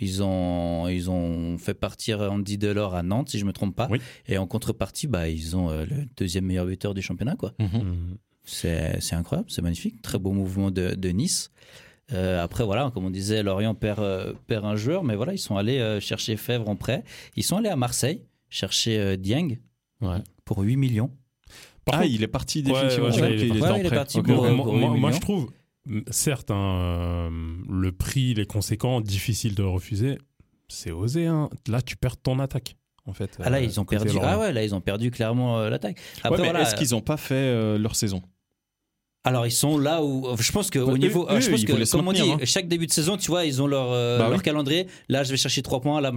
Ils ont, ils ont fait partir Andy Delors à Nantes, si je me trompe pas. Oui. Et en contrepartie, bah, ils ont euh, le deuxième meilleur buteur du championnat. Quoi. Mhm. C'est, c'est incroyable, c'est magnifique. Très beau mouvement de, de Nice. Euh, après, voilà, comme on disait, Lorient perd, euh, perd un joueur, mais voilà, ils sont allés euh, chercher Fèvre en prêt. Ils sont allés à Marseille chercher Dieng Ouais. pour 8 millions. Par Ah, contre, il est parti définitivement. ouais, il est parti. il parti pour, moi, euh, pour je trouve, certes, hein, euh, le prix, les conséquents, difficile de refuser. C'est osé. Hein. Là, tu perds ton attaque. En fait, Ah là, euh, ils ont perdu. Ah ouais, là, ils ont perdu clairement euh, l'attaque. Après, Ouais, mais voilà. est-ce qu'ils n'ont pas fait euh, leur saison? Alors, ils sont là où. Je pense qu'au Eux- niveau. eux, je pense que, comme on dit, hein. chaque début de saison, tu vois, ils ont leur, euh, Bah leur oui. calendrier. Là, je vais chercher 3 points. Là.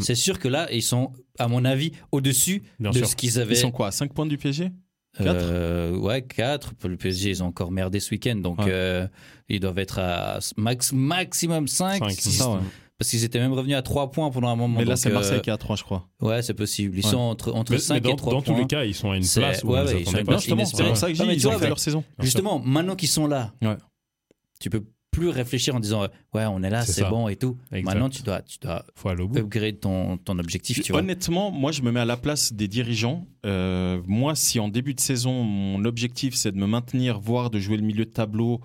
C'est sûr que là, ils sont, à mon avis, au-dessus de sûr. ce qu'ils avaient. Ils sont quoi 5 points du PSG Quatre? Euh, ouais, 4. Pour le PSG, ils ont encore merdé ce week-end. Donc, Ouais. euh, ils doivent être à max, maximum 5. Cinq, C'est ça, ouais. Parce qu'ils étaient même revenus à 3 points pendant un moment. Mais là, c'est euh, Marseille qui est à 3, je crois. Ouais, c'est possible. Ils Ouais. sont entre, entre Mais, 5 mais dans, et 3 dans points. tous les cas, ils sont à une place où ouais, ouais, ils sont à une pas. place Justement, c'est pour ça que ils ont fait leur saison. Justement, maintenant qu'ils sont là, tu peux plus réfléchir en disant ouais, on est là, C'est bon et tout. Exact. Maintenant, tu dois, tu dois faut aller au bout. upgrade ton, ton objectif, tu vois. Honnêtement, moi, je me mets à la place des dirigeants. Euh, moi, si en début de saison, mon objectif, c'est de me maintenir, voire de jouer le milieu de tableau,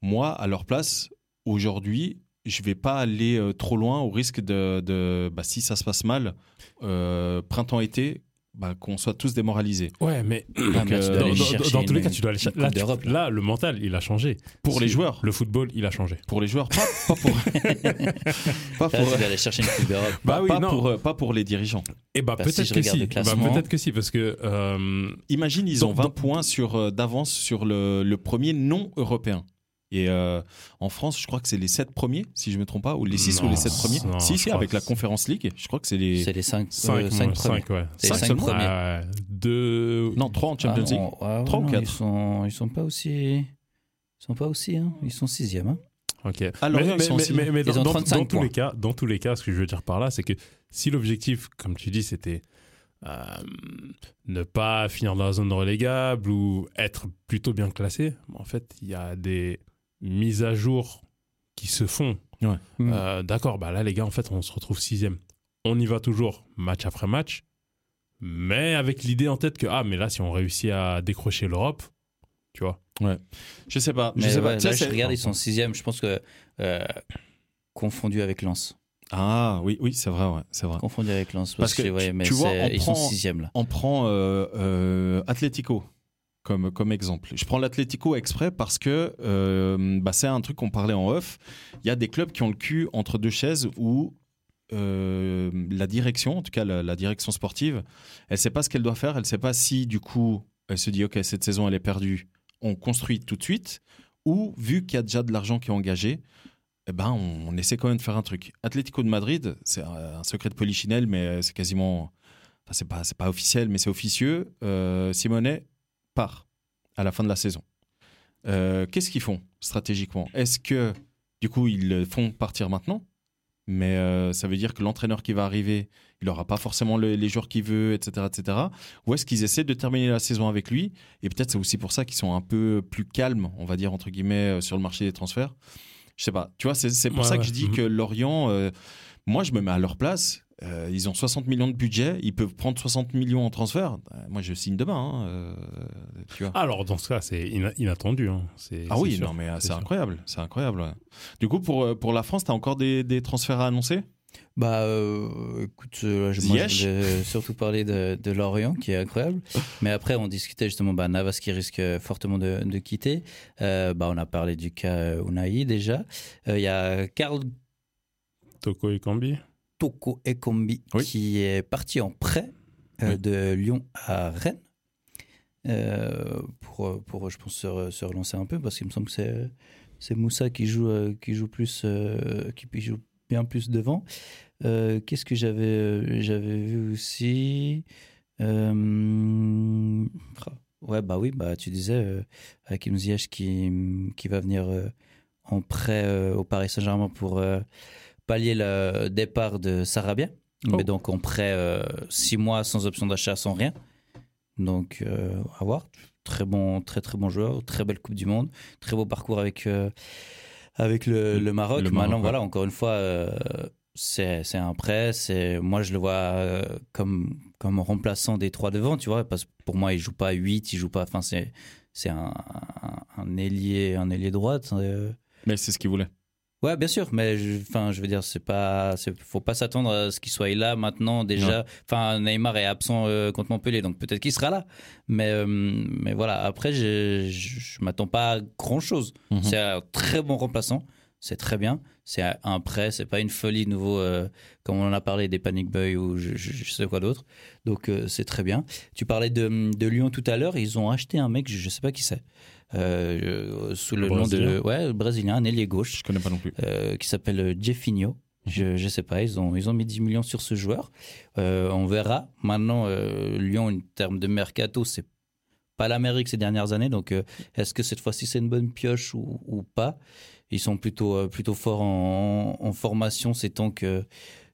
moi, à leur place, aujourd'hui, je vais pas aller euh, trop loin au risque de, de- bah, si ça se passe mal, euh, printemps-été, bah, qu'on soit tous démoralisés. Ouais, mais Ah, euh, dans, tous les cas, tu dois aller chercher. Là, tu- d'Europe, là. là, le mental, il a changé. Pour les joueurs. Le football, il a changé. Pour les joueurs, pas, pas pour, pas Là, pour, tu dois aller chercher une Coupe d'Europe. Bah pas- oui, pas non. pour, pas pour les dirigeants. Et bah, Bah, si peut-être que si. Bah, peut-être que si, parce que euh, Imagine, ils Dans- ont 20 dans- points sur, d'avance sur le, le premier non européen. Et euh, en France, je crois que c'est les 7 premiers, si je ne me trompe pas, ou les 6 ou les 7 premiers. non, si, si, avec la Conférence League, je crois que c'est les. C'est les 5, 5, premiers. ouais. C'est les Cinq 5 seulement premiers. Ouais, deux. Non, 3 en Ah, Champions League. non, ouais, Trois ou non, quatre Ils sont, ils sont pas aussi. Ils sont pas aussi, hein. Ils sont 6 hein. Ok. Ah, Lorient, mais, ils sont mais- mais- dans, ont dans- 35 dans tous les cas, dans tous les cas, ce que je veux dire par là, c'est que si l'objectif, comme tu dis, c'était euh, ne pas finir dans la zone relégable ou être plutôt bien classé, en fait, il y a des mises à jour qui se font. Ouais. Mm. Euh, D'accord, bah là, les gars, en fait, on se retrouve sixième. On y va toujours, match après match, mais avec l'idée en tête que ah, mais là, si on réussit à décrocher l'Europe, tu vois. Je sais pas. Je sais ouais, pas. Là, je regarde, ils sont 6 Je pense que. euh, confondu avec Lens. Ah oui, oui, c'est vrai, ouais, c'est vrai. Confondu avec Lens. Parce Parce, que, que ouais, tu- mais tu vois, c'est- on ils sont prend- 6 là. On prend euh, euh, Atlético comme, comme exemple. Je prends l'Atlético exprès parce que euh, bah, c'est un truc qu'on parlait en off. Il y a des clubs qui ont le cul entre deux chaises où euh, la direction, en tout cas la, direction sportive, elle sait pas ce qu'elle doit faire. Elle sait pas si du coup elle se dit ok cette saison elle est perdue, on construit tout de suite ou vu qu'il y a déjà de l'argent qui est engagé. Eh ben, on, essaie quand même de faire un truc. Atlético de Madrid, c'est un, secret de polichinelle, mais c'est quasiment c'est pas, pas officiel, mais c'est officieux. Euh, Simonet part à la fin de la saison. Euh, Qu'est-ce qu'ils font stratégiquement? Est-ce que, du coup, ils le font partir maintenant? Mais euh, ça veut dire que l'entraîneur qui va arriver, il n'aura pas forcément le- les joueurs qu'il veut, etc., etc. Ou est-ce qu'ils essaient de terminer la saison avec lui? Et peut-être c'est aussi pour ça qu'ils sont un peu plus calmes, on va dire entre guillemets, euh, sur le marché des transferts. Je sais pas. Tu vois, c'est pour Ouais, ça que ouais. je dis Mhm. que Lorient, euh, moi je me mets à leur place. Euh, ils ont 60 millions de budget, ils peuvent prendre 60 millions en transfert. Euh, moi je signe demain. hein, euh, tu vois. Alors, dans ce cas, c'est ina- inattendu. hein. C'est- Ah c'est oui, sûr. non mais c'est incroyable, c'est incroyable. ouais. Du coup pour pour la France, t'as encore des, des transferts à annoncer? Bah, euh, écoute, euh, je, moi, je Ziyech? voulais surtout parler de, de Lorient, qui est incroyable. Mais après, on discutait justement bah, Navas qui risque fortement de, de quitter. Euh, bah, on a parlé du cas Unai déjà. Euh, Il y a Karl Toko Ekambi? Toko Ekombi Oui. qui est parti en prêt euh, Oui. de Lyon à Rennes. Euh, pour, pour, je pense, se, re- se relancer un peu, parce qu'il me semble que c'est, c'est Moussa qui joue, euh, qui joue plus, qui joue bien plus devant. Qu'est-ce que j'avais, j'avais vu aussi Ouais, bah oui, bah tu disais Hakim Ziyech qui, qui va venir en prêt au Paris Saint-Germain pour pallier le départ de Sarabia. Oh. Mais donc en prêt euh, six mois sans option d'achat, sans rien. Donc euh, à voir. Très bon, très très bon joueur, très belle Coupe du Monde, très beau parcours avec euh, avec le, le Maroc. Le Maroc, Maintenant voilà, encore une fois, euh, c'est un prêt. C'est moi je le vois euh, comme comme remplaçant des trois devant, tu vois, parce que pour moi il joue pas 8, il joue pas. Enfin c'est c'est un, un, un ailier un ailier droite. euh, Mais c'est ce qu'ils voulaient. Ouais, bien sûr, mais je, enfin, je veux dire, c'est pas, faut pas s'attendre à ce qu'il soit là maintenant déjà. Enfin, Neymar est absent euh, contre Montpellier, donc peut-être qu'il sera là. Mais, euh, mais voilà. Après, je, je, je m'attends pas à grand chose. Mhm. C'est un très bon remplaçant, c'est très bien. C'est un prêt, c'est pas une folie de nouveau euh, comme on en a parlé des Panic Boy ou je, je, je sais quoi d'autre. Donc euh, c'est très bien. Tu parlais de, de Lyon tout à l'heure, ils ont acheté un mec, je, je sais pas qui c'est, euh, sous le, Le nom de, ouais, brésilien, un ailier gauche Je connais pas non plus. qui s'appelle Jeffinho. Je, je sais pas, ils ont, ils ont mis 10 millions sur ce joueur. On verra. Maintenant, Lyon, en termes de mercato, c'est pas l'Amérique ces dernières années. Donc, est-ce que cette fois-ci c'est une bonne pioche ou, ou pas? Ils sont plutôt, euh, plutôt forts en, en formation ces temps que,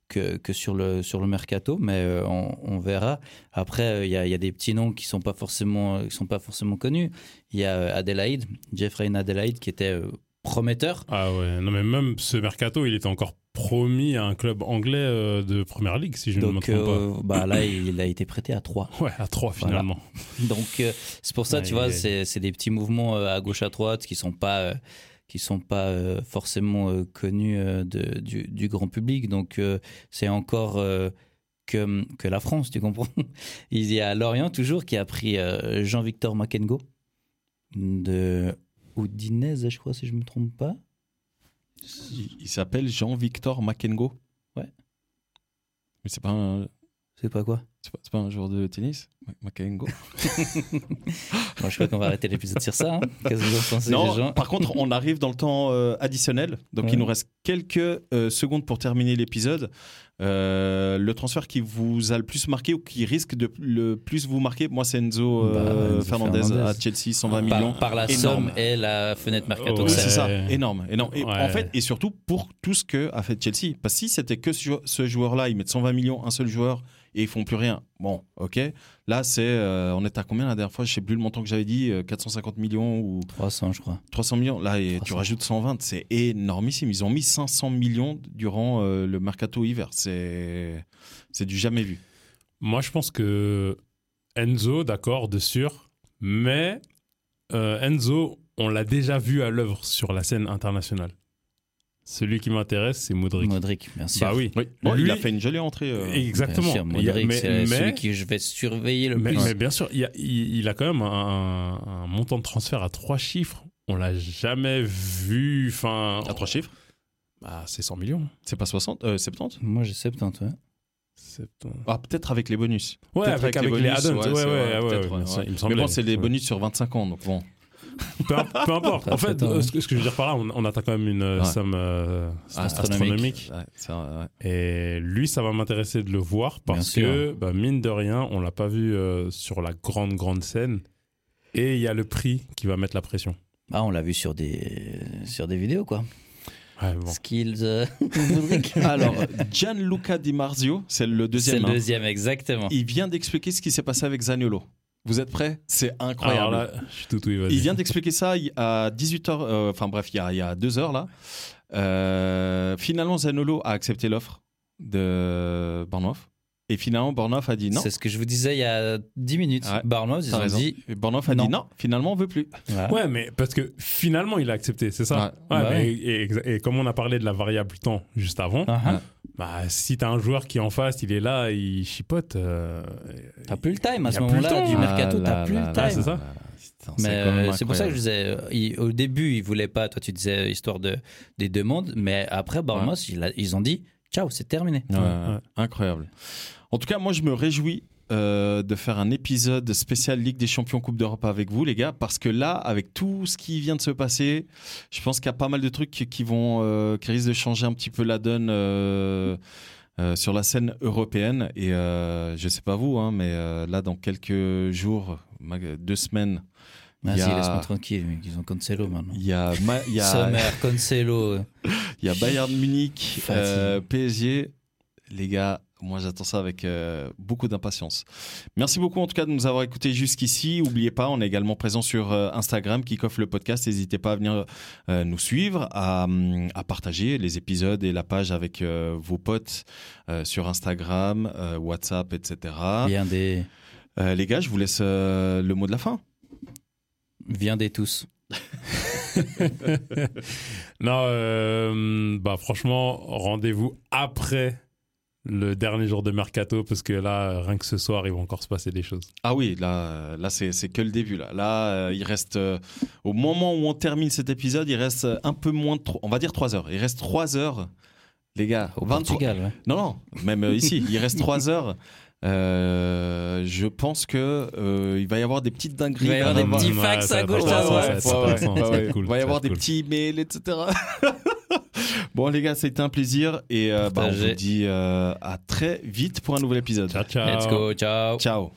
que, que sur, le, sur le mercato, mais euh, on, on verra. Après, euh, il y, a, il y a des petits noms qui sont pas forcément, qui sont pas forcément connus. Il y a euh, Adelaide, Jeffrey Adelaide, qui était euh, prometteur. Ah ouais, non mais même ce mercato, il était encore promis à un club anglais euh, de première ligue, si je ne me trompe euh, bah là, il a été prêté à 3. pas. Ouais, à trois Voilà. finalement. Donc euh, c'est pour ça, Ouais, tu vois, c'est des petits mouvements euh, à gauche à droite qui sont pas euh, qui sont pas euh, forcément euh, connus euh, de, du, du grand public. Donc c'est encore que que la France, tu comprends? Il y a Lorient toujours qui a pris Jean-Victor Makengo de Udinese, je crois si je me trompe pas. Il, il s'appelle Jean-Victor Makengo. Ouais. Mais c'est pas un, C'est pas quoi? c'est pas, pas un joueur de tennis? Makengo. Moi, je crois qu'on va arrêter l'épisode sur ça. Hein. Qu'est-ce que vous en pensez, les Non, gens par contre, on arrive dans le temps euh, additionnel. Donc, Ouais. il nous reste quelques euh, secondes pour terminer l'épisode. Euh, le transfert qui vous a le plus marqué ou qui risque de le plus vous marquer, moi, c'est Enzo, euh, Bah, Enzo Fernandez, Fernandez. à Chelsea, 120 par, millions. par la Énorme. somme et la fenêtre mercato. Oh, c'est. ça, énorme, énorme. Et, Ouais. En fait, et surtout pour tout ce que a fait Chelsea. Parce que si c'était que ce joueur-là, ils mettent 120 millions, un seul joueur, et ils font plus rien. Bon, ok. Là, c'est, euh, on est à combien la dernière fois? Je sais plus le montant que j'avais dit, euh, 450 millions ou 300, je crois. 300 millions. Là, et tu 300. rajoutes 120, c'est énormissime. Ils ont mis 500 millions durant euh, le mercato hiver. C'est, c'est du jamais vu. Moi, je pense que Enzo, d'accord, de sûr, mais euh, Enzo, on l'a déjà vu à l'œuvre sur la scène internationale. Celui qui m'intéresse, c'est Modric. Modric, bien sûr. Bah oui. Oui. Bon, Lui- il a fait une jolie entrée. euh, Exactement. Bien sûr, Il y a- Modric, mais- c'est mais- celui que je vais surveiller le mais, plus. mais bien sûr, il, a- il- il a quand même un, un montant de transfert à trois chiffres. On l'a jamais vu. Enfin, à trois chiffres? Bah, c'est 100 millions. C'est pas 60, euh, 70 Moi, j'ai 70, ouais. Ah, peut-être avec les bonus. Ouais, avec, avec les bonus, add-ons. ouais, Ouais, ouais, ouais, ouais, ouais, ça, ouais. il me Mais semblait. bon, c'est les Ouais. bonus sur 25 ans, donc bon. Peu, peu importe. En fait, ce que ce que je veux dire par là, on, on atteint quand même une euh, Ouais. somme euh, astronomique. Ouais, c'est vrai, ouais. Et lui, ça va m'intéresser de le voir parce Bien que, bah, mine de rien, on l'a pas vu euh, sur la grande, grande scène. Et il y a le prix qui va mettre la pression. Ah, on l'a vu sur des, sur des vidéos, quoi. Ouais, bon. Skills. euh. Alors, Gianluca Di Marzio, c'est le C'est deuxième. le hein. deuxième, exactement. Il vient d'expliquer ce qui s'est passé avec Zaniolo. Vous êtes prêts? C'est incroyable. Alors là, je suis tout oui. Il vient d'expliquer ça il- à 18h, euh, enfin bref, il y a, il y a deux heures là. Euh, finalement, Zanolo a accepté l'offre de Bournemouth. Et finalement, Bournemouth a dit non. C'est ce que je vous disais il y a 10 minutes. Ouais. Bournemouth, ils T'as ont raison. dit. Et Bournemouth a non. dit non, finalement, on veut plus. Ouais, mais parce que finalement, il a accepté, c'est ça? Ouais. Ouais, Bah mais- et, et- et comme on a parlé de la variable temps juste avant, ah. Bah, si t'as un joueur qui est en face, il est là, il chipote. euh, T'as plus le time à ce moment-là temps. du mercato, Ah t'as là plus là le time. Ah, c'est ça. Mais euh, c'est pour ça que je disais, euh, il- au début, ils voulaient pas, toi tu disais histoire de, des demandes, mais après, il a- ils ont dit, ciao, c'est terminé. Ouais, Ouais. Incroyable. En tout cas, moi, je me réjouis euh, de faire un épisode spécial Ligue des Champions Coupe d'Europe avec vous, les gars, parce que là, avec tout ce qui vient de se passer, je pense qu'il y a pas mal de trucs qui, qui vont, euh, qui risquent de changer un petit peu la donne. euh, euh, sur la scène européenne et euh, je sais pas vous hein, mais euh, là dans quelques jours deux semaines Vas-y, a- laisse-moi tranquille, ils ont Cancelo maintenant. il y a Ma- il y a Sommer, Cancelo. il y a Bayern Munich euh, PSG les gars moi j'attends ça avec euh, beaucoup d'impatience. Merci beaucoup en tout cas de nous avoir écoutés jusqu'ici. N'oubliez pas, on est également présent sur euh, Instagram, Kick-Off le podcast. N'hésitez pas à venir nous suivre, à, hum, à partager les épisodes et la page avec vos potes sur Instagram, WhatsApp, etc. Viens des, les gars, je vous laisse le mot de la fin. Viens des tous. Non, euh, bah franchement, rendez-vous après le dernier jour de mercato parce que là, rien que ce soir, il va encore se passer des choses. Ah oui, là, là c'est c'est que le début. Là, là euh, il reste, euh, au moment où on termine cet épisode, il reste un peu moins de, on va dire 3 heures. Il reste 3 heures, les gars. Au 23 Portugal, ouais. Non, non, même euh, ici, il reste 3 heures. Euh, je pense que euh, il va y avoir des petites dingueries. Il va y avoir des petits Ouais, fax à gauche, Il va y avoir des petits mails, etc. bon, les gars, c'était un plaisir et euh, bah, on vous dit euh, à très vite pour un nouvel épisode. Ciao, ciao. Let's go, ciao. Ciao.